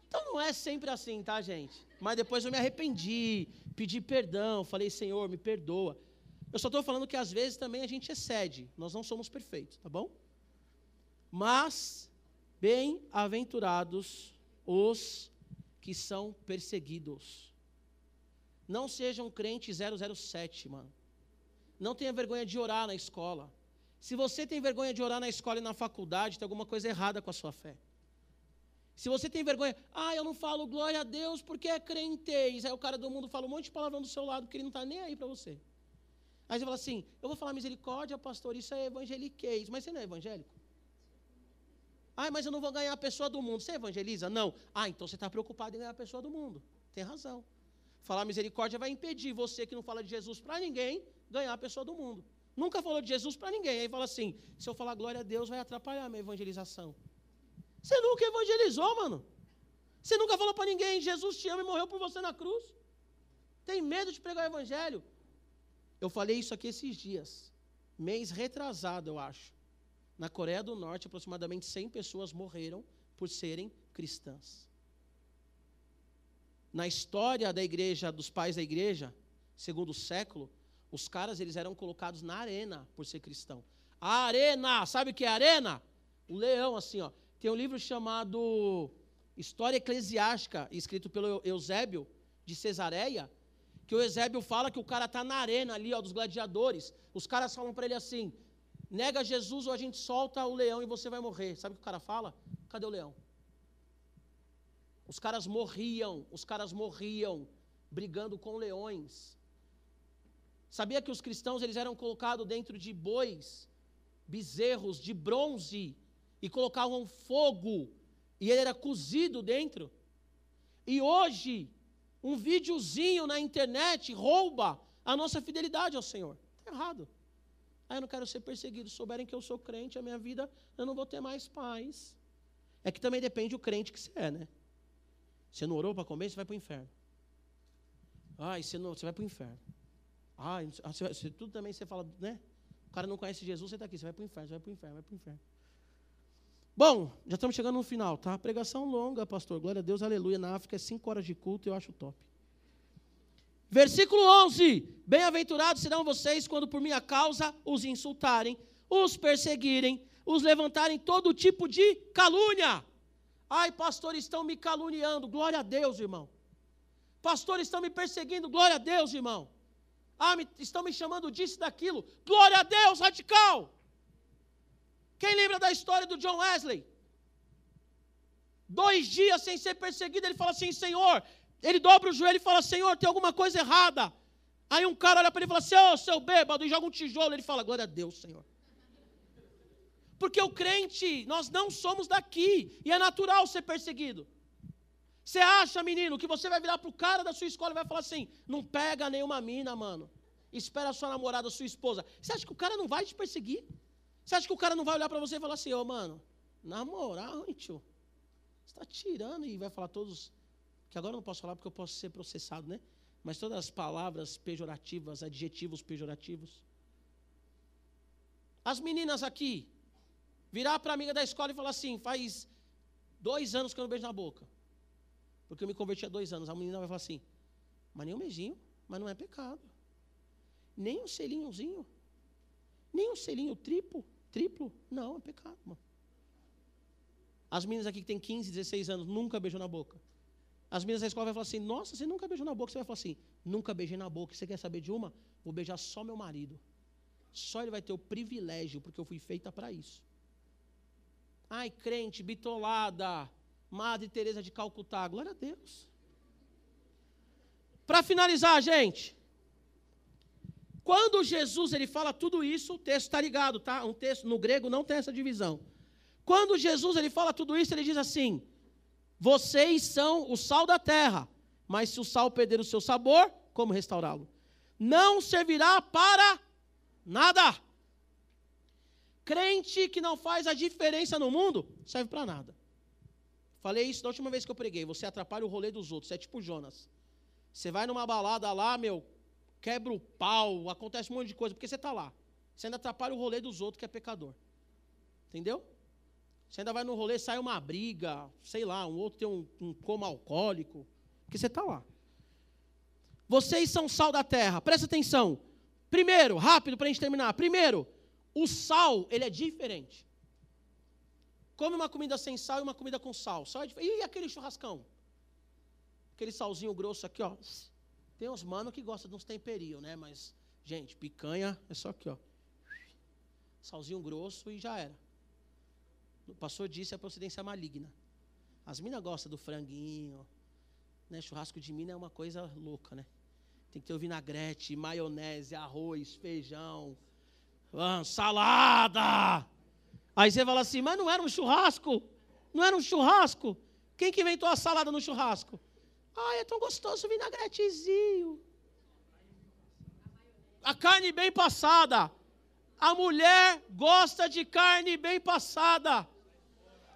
Então não é sempre assim, tá, gente? Mas depois eu me arrependi, pedi perdão, falei, Senhor, me perdoa. Eu só estou falando que às vezes também a gente excede, nós não somos perfeitos, tá bom? Mas, bem-aventurados os que são perseguidos. Não seja um crente 007, mano. Não tenha vergonha de orar na escola. Se você tem vergonha de orar na escola e na faculdade, tem alguma coisa errada com a sua fé. Se você tem vergonha, ah, eu não falo glória a Deus porque é crentez. Aí o cara do mundo fala um monte de palavrão do seu lado porque ele não está nem aí para você. Aí você fala assim, eu vou falar misericórdia, pastor, isso é evangeliquez. Mas você não é evangélico? Ah, mas eu não vou ganhar a pessoa do mundo. Você evangeliza? Não. Ah, então você está preocupado em ganhar a pessoa do mundo. Tem razão. Falar misericórdia vai impedir você que não fala de Jesus para ninguém ganhar a pessoa do mundo. Nunca falou de Jesus para ninguém. Aí fala assim: se eu falar glória a Deus, vai atrapalhar a minha evangelização. Você nunca evangelizou, mano. Você nunca falou para ninguém: Jesus te ama e morreu por você na cruz. Tem medo de pregar o evangelho? Eu falei isso aqui esses dias. Mês retrasado, eu acho. Na Coreia do Norte, aproximadamente 100 pessoas morreram por serem cristãs. Na história da igreja, dos pais da igreja, segundo o século, os caras eles eram colocados na arena por ser cristão. A arena, sabe o que é arena? O leão, assim, ó. Tem um livro chamado História Eclesiástica, escrito pelo Eusébio de Cesareia, que o Eusébio fala que o cara está na arena ali, ó, dos gladiadores. Os caras falam para ele assim: nega Jesus ou a gente solta o leão e você vai morrer. Sabe o que o cara fala? Cadê o leão? Os caras morriam, os caras morriam brigando com leões. Sabia que os cristãos eles eram colocados dentro de bois, bezerros de bronze e colocavam fogo e ele era cozido dentro? E hoje, um videozinho na internet rouba a nossa fidelidade ao Senhor. Está errado. Ah, eu não quero ser perseguido. Souberem que eu sou crente, a minha vida eu não vou ter mais paz. É que também depende do crente que você é, né? Você não orou para comer, você vai para o inferno. Ai, você, não, você vai para o inferno. Você, você, tudo também você fala, né? O cara não conhece Jesus, você está aqui, você vai para o inferno, você vai para o inferno, vai para o inferno. Bom, já estamos chegando no final, tá? Pregação longa, pastor. Glória a Deus, aleluia. Na África é cinco horas de culto, eu acho top. Versículo 11: Bem-aventurados serão vocês quando por minha causa os insultarem, os perseguirem, os levantarem todo tipo de calúnia. Ai, pastor, estão me caluniando. Glória a Deus, irmão. Pastor, estão me perseguindo. Glória a Deus, irmão. Ah, me, estão me chamando disso e daquilo. Glória a Deus, radical. Quem lembra da história do John Wesley? Dois dias sem ser perseguido, ele fala assim: Senhor. Ele dobra o joelho e fala: Senhor, tem alguma coisa errada. Aí um cara olha para ele e fala assim: oh, seu bêbado, e joga um tijolo. Ele fala: Glória a Deus, Senhor. Porque o crente, nós não somos daqui. E é natural ser perseguido. Você acha, menino, que você vai virar para o cara da sua escola e vai falar assim: não pega nenhuma mina, mano. Espera a sua namorada, a sua esposa. Você acha que o cara não vai te perseguir? Você acha que o cara não vai olhar para você e falar assim: ô, oh, mano, na moral, hein, tio? Você está tirando e vai falar todos. Que agora eu não posso falar porque eu posso ser processado, né? Mas todas as palavras pejorativas, adjetivos pejorativos. As meninas aqui, virar para a amiga da escola e falar assim: faz dois anos que eu não beijo na boca. Porque eu me converti há dois anos. A menina vai falar assim: mas nem um beijinho, mas não é pecado. Nem um selinhozinho. Nem um selinho triplo, triplo, não, é pecado, mano. As meninas aqui que têm 15, 16 anos, nunca beijou na boca. As meninas da escola vão falar assim: Nossa, você nunca beijou na boca. Você vai falar assim: Nunca beijei na boca. Você quer saber de uma? Vou beijar só meu marido. Só ele vai ter o privilégio, porque eu fui feita para isso. Ai, crente, bitolada, Madre Teresa de Calcutá, glória a Deus. Para finalizar, gente, quando Jesus ele fala tudo isso, o texto está ligado, tá? Um texto no grego não tem essa divisão. Quando Jesus ele fala tudo isso, ele diz assim: Vocês são o sal da terra, mas se o sal perder o seu sabor, como restaurá-lo? Não servirá para nada. Crente que não faz a diferença no mundo, serve para nada. Falei isso da última vez que eu preguei. Você atrapalha o rolê dos outros. Você é tipo Jonas. Você vai numa balada lá, meu, quebra o pau, acontece um monte de coisa, porque você está lá. Você ainda atrapalha o rolê dos outros, que é pecador. Entendeu? Você ainda vai no rolê, sai uma briga, sei lá, um outro tem um, um coma alcoólico, porque você está lá. Vocês são sal da terra, presta atenção. Primeiro, rápido para a gente terminar. Primeiro, o sal, ele é diferente. Come uma comida sem sal e uma comida com sal. sal é e aquele churrascão? Aquele salzinho grosso aqui, ó. Tem uns mano que gostam de uns temperinhos, né? Mas, gente, picanha é só aqui, ó. Salzinho grosso e já era. O pastor disse é procedência maligna. As minas gostam do franguinho. Né? Churrasco de mina é uma coisa louca, né? Tem que ter o vinagrete, maionese, arroz, feijão, ah, salada. Aí você fala assim, mas não era um churrasco? Não era um churrasco? Quem que inventou a salada no churrasco? Ah, é tão gostoso o vinagretezinho. A carne bem passada. A mulher gosta de carne bem passada.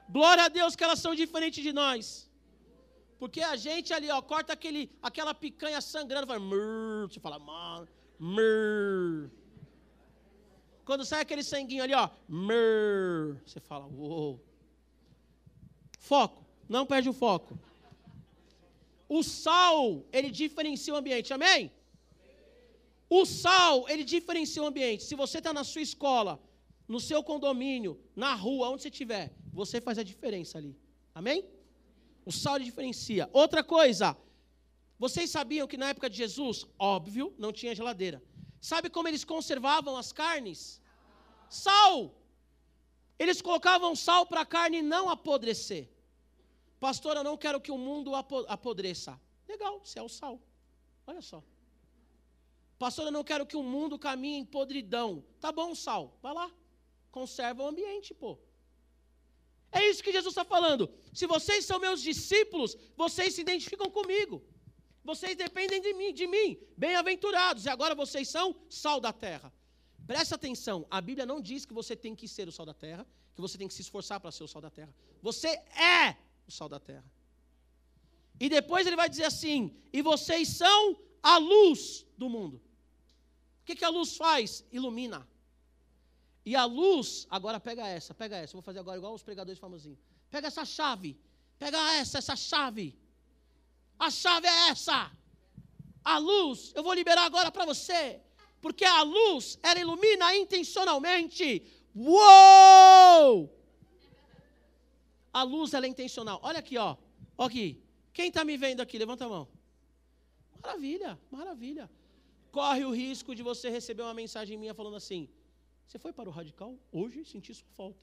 Glória a Deus que elas são diferentes de nós. Porque a gente ali, ó, corta aquele, aquela picanha sangrando, fala, "Mrr", você fala, mrr. Quando sai aquele sanguinho ali, ó, mrr, você fala, uou. Foco, não perde o foco. O sal, ele diferencia o ambiente, amém? O sal, ele diferencia o ambiente. Se você está na sua escola, no seu condomínio, na rua, onde você estiver, você faz a diferença ali. Amém? O sal ele diferencia. Outra coisa, vocês sabiam que na época de Jesus, óbvio, não tinha geladeira. Sabe como eles conservavam as carnes? Sal. Eles colocavam sal para a carne não apodrecer. Pastor, eu não quero que o mundo apo- apodreça. Legal, você é o sal. Olha só. Pastor, eu não quero que o mundo caminhe em podridão. Tá bom, sal. Vai lá. Conserva o ambiente, pô. É isso que Jesus está falando. Se vocês são meus discípulos, vocês se identificam comigo. Vocês dependem de mim, de mim. Bem-aventurados. E agora vocês são sal da terra. Presta atenção. A Bíblia não diz que você tem que ser o sal da terra, que você tem que se esforçar para ser o sal da terra. Você é o sal da terra. E depois ele vai dizer assim: e vocês são a luz do mundo. O que, que a luz faz? Ilumina. E a luz, agora pega essa, pega essa. Vou fazer agora igual os pregadores famosinhos. Pega essa chave. Pega essa, essa chave. A chave é essa. A luz, eu vou liberar agora para você. Porque a luz, ela ilumina intencionalmente. Uou! A luz, ela é intencional. Olha aqui, ó. Ó aqui. Quem está me vendo aqui? Levanta a mão. Maravilha, maravilha. Corre o risco de você receber uma mensagem minha falando assim: Você foi para o radical? Hoje senti sua falta.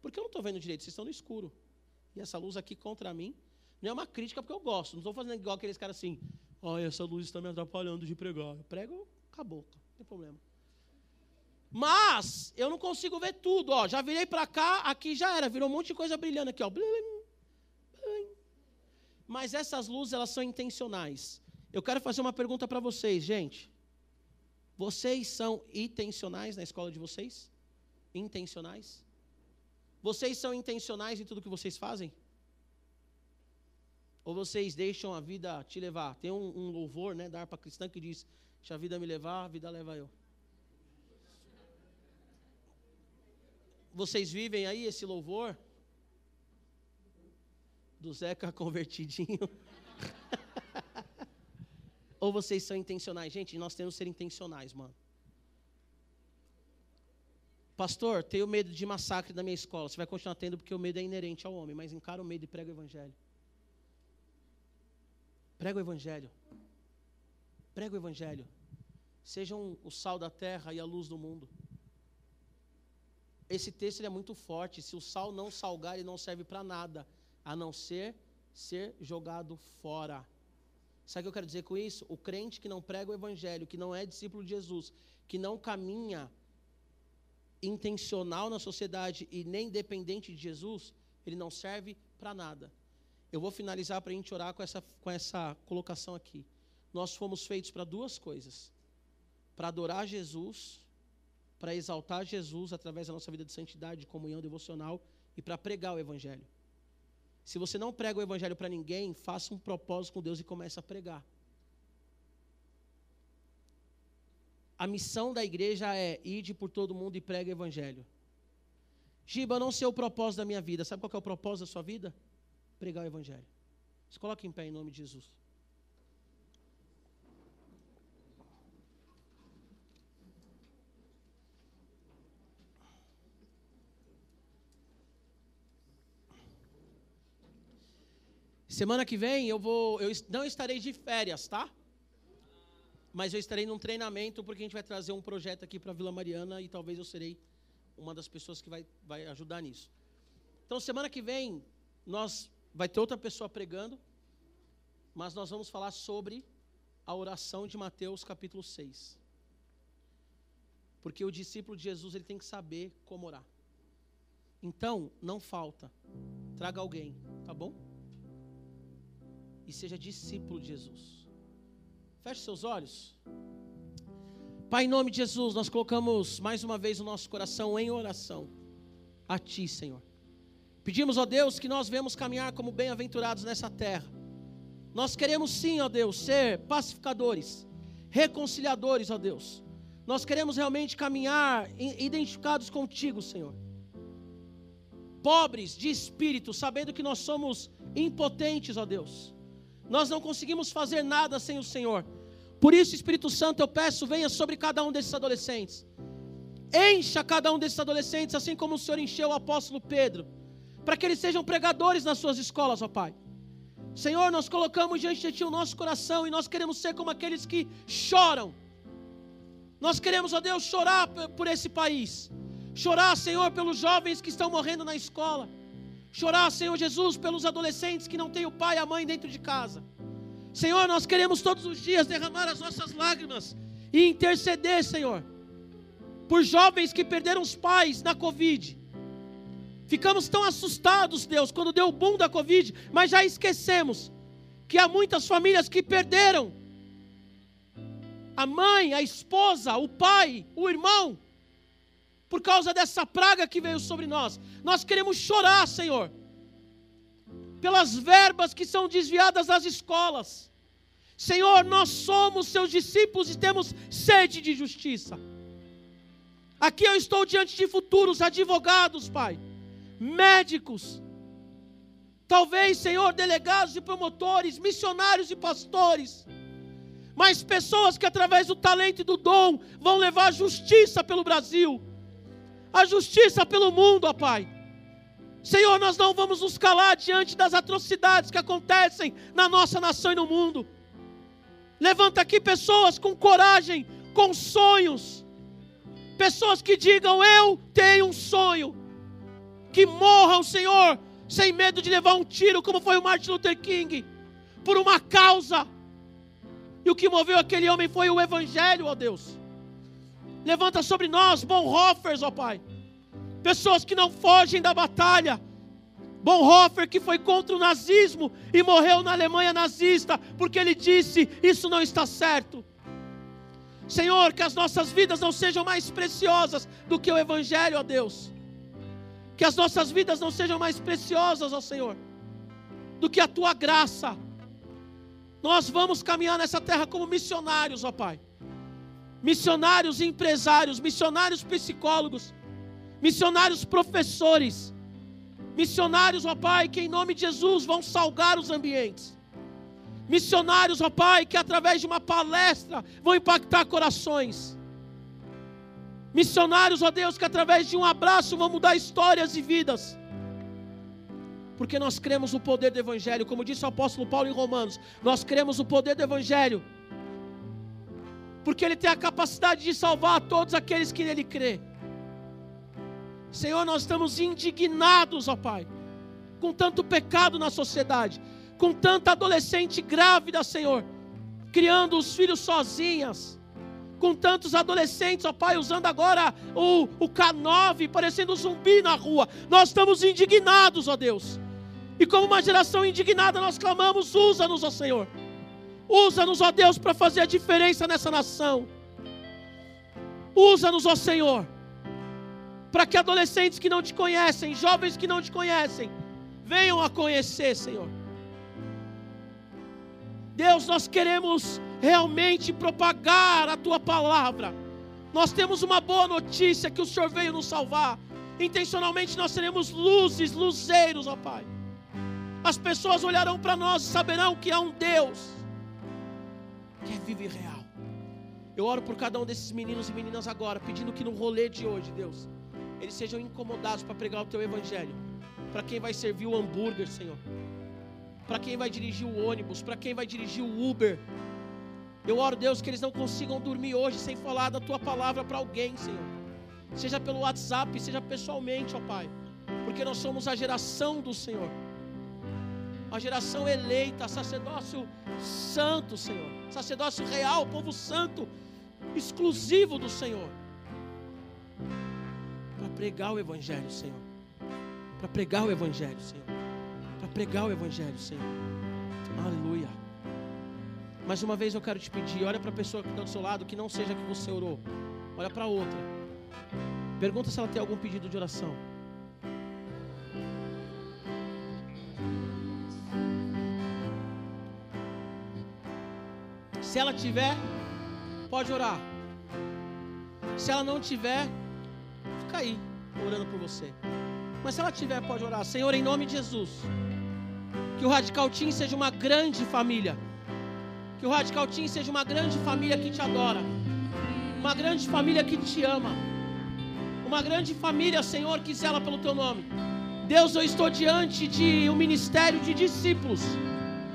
Porque eu não estou vendo direito, vocês estão no escuro. E essa luz aqui contra mim não é uma crítica porque eu gosto. Não estou fazendo igual aqueles caras assim: Ai, essa luz está me atrapalhando de pregar. Eu prego, acabou, não tem problema. Mas eu não consigo ver tudo, ó. Já virei para cá, aqui já era, virou um monte de coisa brilhando aqui, ó. Mas essas luzes, elas são intencionais. Eu quero fazer uma pergunta para vocês, gente. Vocês são intencionais na escola de vocês? Intencionais? Vocês são intencionais em tudo que vocês fazem? Ou vocês deixam a vida te levar? Tem um, um louvor, né, da harpa cristã que diz: Deixa a vida me levar, a vida leva eu. Vocês vivem aí esse louvor? Do Zeca convertidinho? Ou vocês são intencionais? Gente, nós temos que ser intencionais, mano. Pastor, tenho medo de massacre na minha escola. Você vai continuar tendo porque o medo é inerente ao homem, mas encara o medo e prega o evangelho. Prega o evangelho. Prega o evangelho. Sejam o sal da terra e a luz do mundo. Esse texto é muito forte. Se o sal não salgar, ele não serve para nada, a não ser ser jogado fora. Sabe o que eu quero dizer com isso? O crente que não prega o evangelho, que não é discípulo de Jesus, que não caminha intencional na sociedade e nem dependente de Jesus, ele não serve para nada. Eu vou finalizar para a gente orar com essa, com essa colocação aqui. Nós fomos feitos para duas coisas: para adorar Jesus, para exaltar Jesus através da nossa vida de santidade, de comunhão devocional e para pregar o Evangelho. Se você não prega o Evangelho para ninguém, faça um propósito com Deus e comece a pregar. A missão da igreja é ide por todo mundo e prega o Evangelho. Giba, eu não sei o propósito da minha vida. Sabe qual é o propósito da sua vida? Pregar o Evangelho. Se coloque em pé em nome de Jesus. Semana que vem eu vou, eu não estarei de férias, tá? Mas eu estarei num treinamento porque a gente vai trazer um projeto aqui para Vila Mariana e talvez eu serei uma das pessoas que vai, vai ajudar nisso. Então semana que vem nós vai ter outra pessoa pregando, mas nós vamos falar sobre a oração de Mateus capítulo 6. Porque o discípulo de Jesus ele tem que saber como orar. Então, não falta. Traga alguém, tá bom? e seja discípulo de Jesus. Feche seus olhos. Pai, em nome de Jesus, nós colocamos mais uma vez o nosso coração em oração a Ti, Senhor. Pedimos, ó Deus, que nós venhamos caminhar como bem-aventurados nessa terra. Nós queremos sim, ó Deus, ser pacificadores, reconciliadores, ó Deus. Nós queremos realmente caminhar identificados contigo, Senhor. Pobres de espírito, sabendo que nós somos impotentes, ó Deus. Nós não conseguimos fazer nada sem o Senhor. Por isso, Espírito Santo, eu peço, venha sobre cada um desses adolescentes. Encha cada um desses adolescentes, assim como o Senhor encheu o apóstolo Pedro, para que eles sejam pregadores nas suas escolas, ó Pai. Senhor, nós colocamos diante de Ti o nosso coração e nós queremos ser como aqueles que choram. Nós queremos, ó Deus, chorar por esse país. Chorar, Senhor, pelos jovens que estão morrendo na escola. Chorar, Senhor Jesus, pelos adolescentes que não têm o pai e a mãe dentro de casa. Senhor, nós queremos todos os dias derramar as nossas lágrimas e interceder, Senhor, por jovens que perderam os pais na Covid. Ficamos tão assustados, Deus, quando deu o boom da Covid, mas já esquecemos que há muitas famílias que perderam a mãe, a esposa, o pai, o irmão, por causa dessa praga que veio sobre nós. Nós queremos chorar, Senhor, pelas verbas que são desviadas das escolas. Senhor, nós somos seus discípulos e temos sede de justiça. Aqui eu estou diante de futuros advogados, Pai, médicos, talvez, Senhor, delegados e promotores, missionários e pastores, mas pessoas que através do talento e do dom vão levar justiça pelo Brasil a justiça pelo mundo, ó Pai. Senhor, nós não vamos nos calar diante das atrocidades que acontecem na nossa nação e no mundo. Levanta aqui pessoas com coragem, com sonhos. Pessoas que digam: Eu tenho um sonho. Que morram, Senhor, sem medo de levar um tiro, como foi o Martin Luther King, por uma causa. E o que moveu aquele homem foi o Evangelho, ó Deus. Levanta sobre nós Bonhoeffers, ó Pai. Pessoas que não fogem da batalha. Bonhoeffer que foi contra o nazismo e morreu na Alemanha nazista, porque ele disse: Isso não está certo. Senhor, que as nossas vidas não sejam mais preciosas do que o Evangelho, ó Deus. Que as nossas vidas não sejam mais preciosas, ó Senhor, do que a tua graça. Nós vamos caminhar nessa terra como missionários, ó Pai missionários empresários, missionários psicólogos, missionários professores, missionários, ó Pai, que em nome de Jesus vão salgar os ambientes. Missionários, ó Pai, que através de uma palestra vão impactar corações. Missionários, ó Deus, que através de um abraço vão mudar histórias e vidas. Porque nós cremos no poder do Evangelho, como disse o apóstolo Paulo em Romanos, nós cremos no poder do Evangelho porque Ele tem a capacidade de salvar todos aqueles que nele crê. Senhor, nós estamos indignados, ó Pai, com tanto pecado na sociedade, com tanta adolescente grávida, Senhor, criando os filhos sozinhas, com tantos adolescentes, ó Pai, usando agora o, o K9, parecendo um zumbi na rua. Nós estamos indignados, ó Deus. E como uma geração indignada, nós clamamos: usa-nos, ó Senhor. Usa-nos, ó Deus, para fazer a diferença nessa nação. Usa-nos, ó Senhor. para que adolescentes que não te conhecem, jovens que não te conhecem, venham a conhecer, Senhor. Deus, nós queremos realmente propagar a tua palavra. Nós temos uma boa notícia que o Senhor veio nos salvar. Intencionalmente nós seremos luzes, luzeiros, ó Pai. As pessoas olharão para nós e saberão que há um Deus que é vivo e real. Eu oro por cada um desses meninos e meninas agora, pedindo que no rolê de hoje, Deus, eles sejam incomodados para pregar o teu evangelho. Para quem vai servir o hambúrguer, Senhor. Para quem vai dirigir o ônibus, para quem vai dirigir o Uber. Eu oro, Deus, que eles não consigam dormir hoje sem falar da tua palavra para alguém, Senhor. Seja pelo WhatsApp, seja pessoalmente, ó Pai. Porque nós somos a geração do Senhor. A geração eleita, sacerdócio santo, Senhor. Sacerdócio real, povo santo, exclusivo do Senhor. Para pregar o Evangelho, Senhor. Para pregar o Evangelho, Senhor. Para pregar o Evangelho, Senhor. Aleluia. Mais uma vez eu quero te pedir, olha para a pessoa que está do seu lado, que não seja que você orou. Olha para outra. Pergunta se ela tem algum pedido de oração. Se ela tiver, pode orar. Se ela não tiver, fica aí, orando por você. Mas se ela tiver, pode orar. Senhor, em nome de Jesus, que o Radical Team seja uma grande família. Que o Radical Team seja uma grande família que te adora. Uma grande família que te ama. Uma grande família, Senhor, que zela pelo teu nome. Deus, eu estou diante de um ministério de discípulos.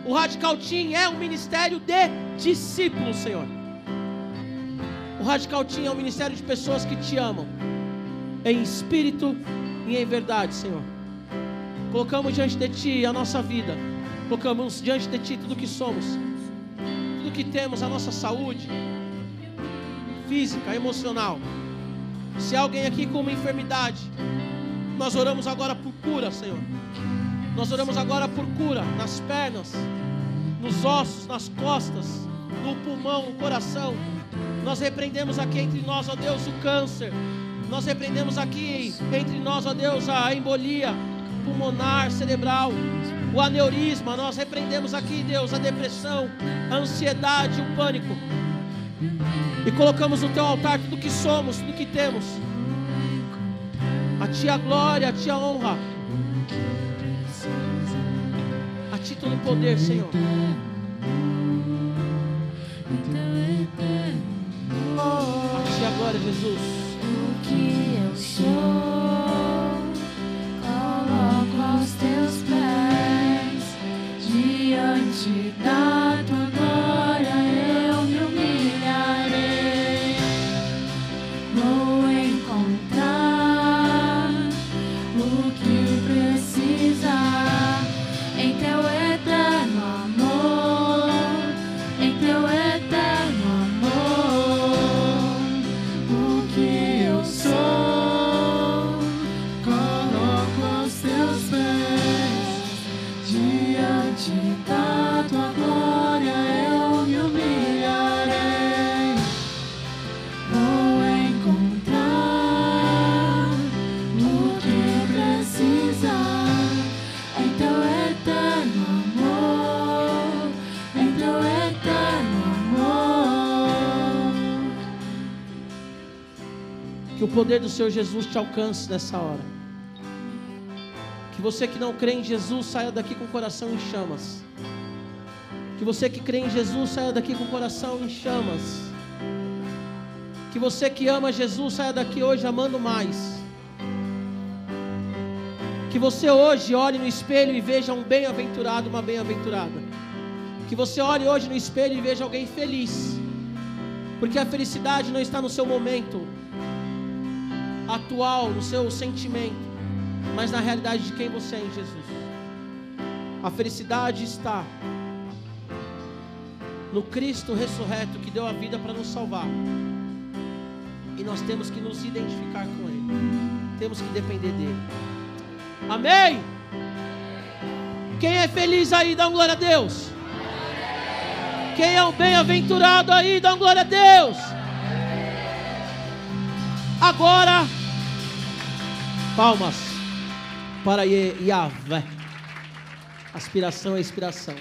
O Radical Team é um ministério de discípulos, Senhor. O Radical Team é um ministério de pessoas que te amam, em espírito e em verdade, Senhor. Colocamos diante de Ti a nossa vida, colocamos diante de Ti tudo que somos, tudo que temos, a nossa saúde física, emocional. Se alguém aqui com uma enfermidade, nós oramos agora por cura, Senhor. Nós oramos agora por cura nas pernas, nos ossos, nas costas, no pulmão, no coração. Nós repreendemos aqui entre nós, ó Deus, o câncer. Nós repreendemos aqui entre nós, ó Deus, a embolia pulmonar, cerebral, o aneurisma. Nós repreendemos aqui, Deus, a depressão, a ansiedade, o pânico. E colocamos no teu altar tudo que somos, tudo que temos. A ti a glória, a ti a honra. A ti todo o poder, Senhor. A ti a glória, Jesus. O que eu sou, diante poder do Senhor Jesus te alcance nessa hora. Que você que não crê em Jesus saia daqui com o coração em chamas. Que você que crê em Jesus saia daqui com o coração em chamas. Que você que ama Jesus saia daqui hoje amando mais. Que você hoje olhe no espelho e veja um bem-aventurado, uma bem-aventurada. Que você olhe hoje no espelho e veja alguém feliz. Porque a felicidade não está no seu momento atual, no seu sentimento, mas na realidade de quem você é em Jesus. A felicidade está no Cristo ressurreto que deu a vida para nos salvar. E nós temos que nos identificar com Ele. Temos que depender dele. Amém? Quem é feliz aí, dá uma glória a Deus. Quem é o bem-aventurado aí, dá uma glória a Deus. Agora, Palmas para Yahvé. Aspiração é inspiração.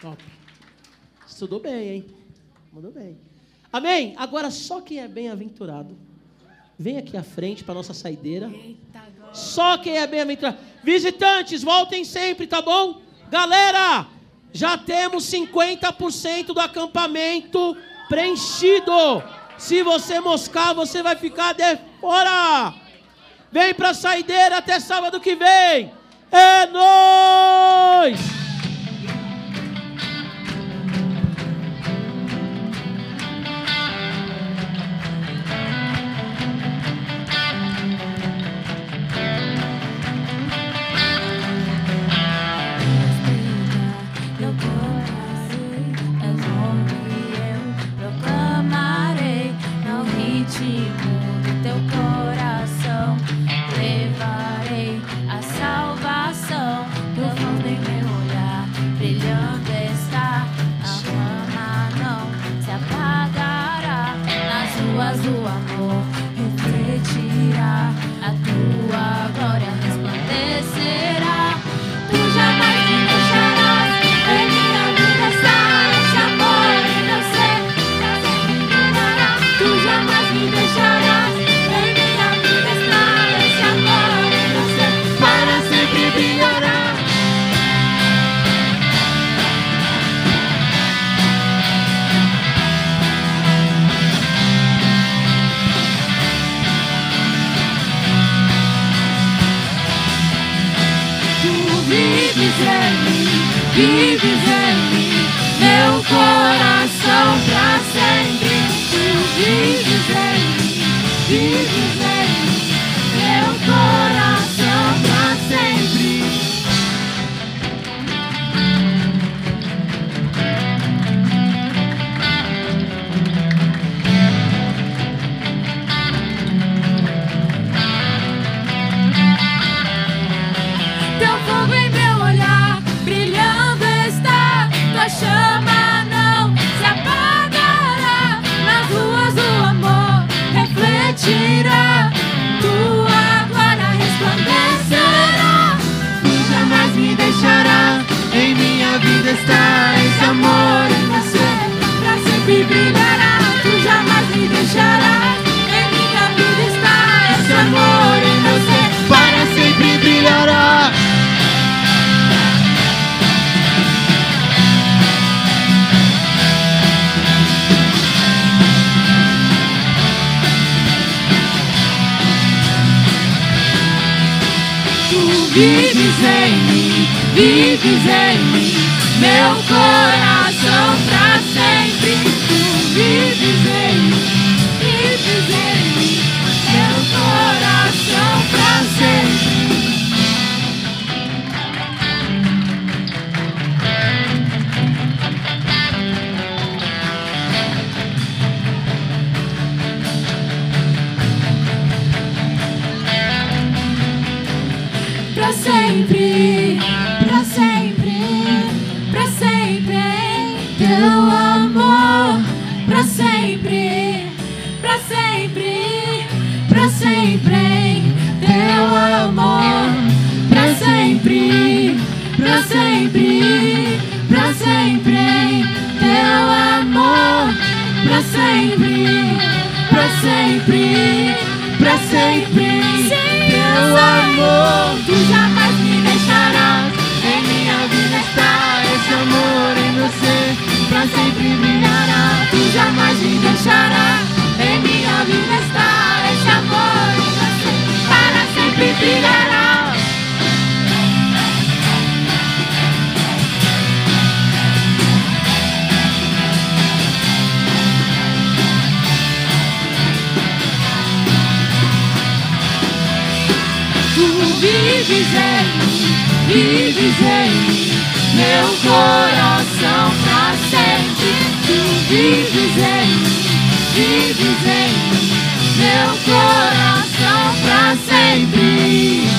Top. Estudou bem, hein? Mandou bem. Amém? Agora só quem é bem-aventurado. Vem aqui à frente para nossa saideira. Só quem é bem-aventurado. Visitantes, voltem sempre, tá bom? Galera, já temos 50% do acampamento preenchido. Se você moscar, você vai ficar de fora. Vem pra saideira até sábado que vem. É nóis! Meu vives em mim, meu coração pra sempre. Tu está esse amor em você. Pra sempre brilhará. Tu jamais me deixarás. Em minha vida está esse amor em você. Para sempre brilhará. Tu vives em mim, vives em mim, meu coração sempre, pra sempre, pra sempre, teu amor. Tu jamais me deixarás. Em minha vida está esse amor em você. Pra sempre brilhará. Tu jamais me deixarás. Em minha vida está esse amor em você. Para sempre brilhará. Mim, vives em mim, meu coração pra sempre. Tu vives em mim, meu coração pra sempre.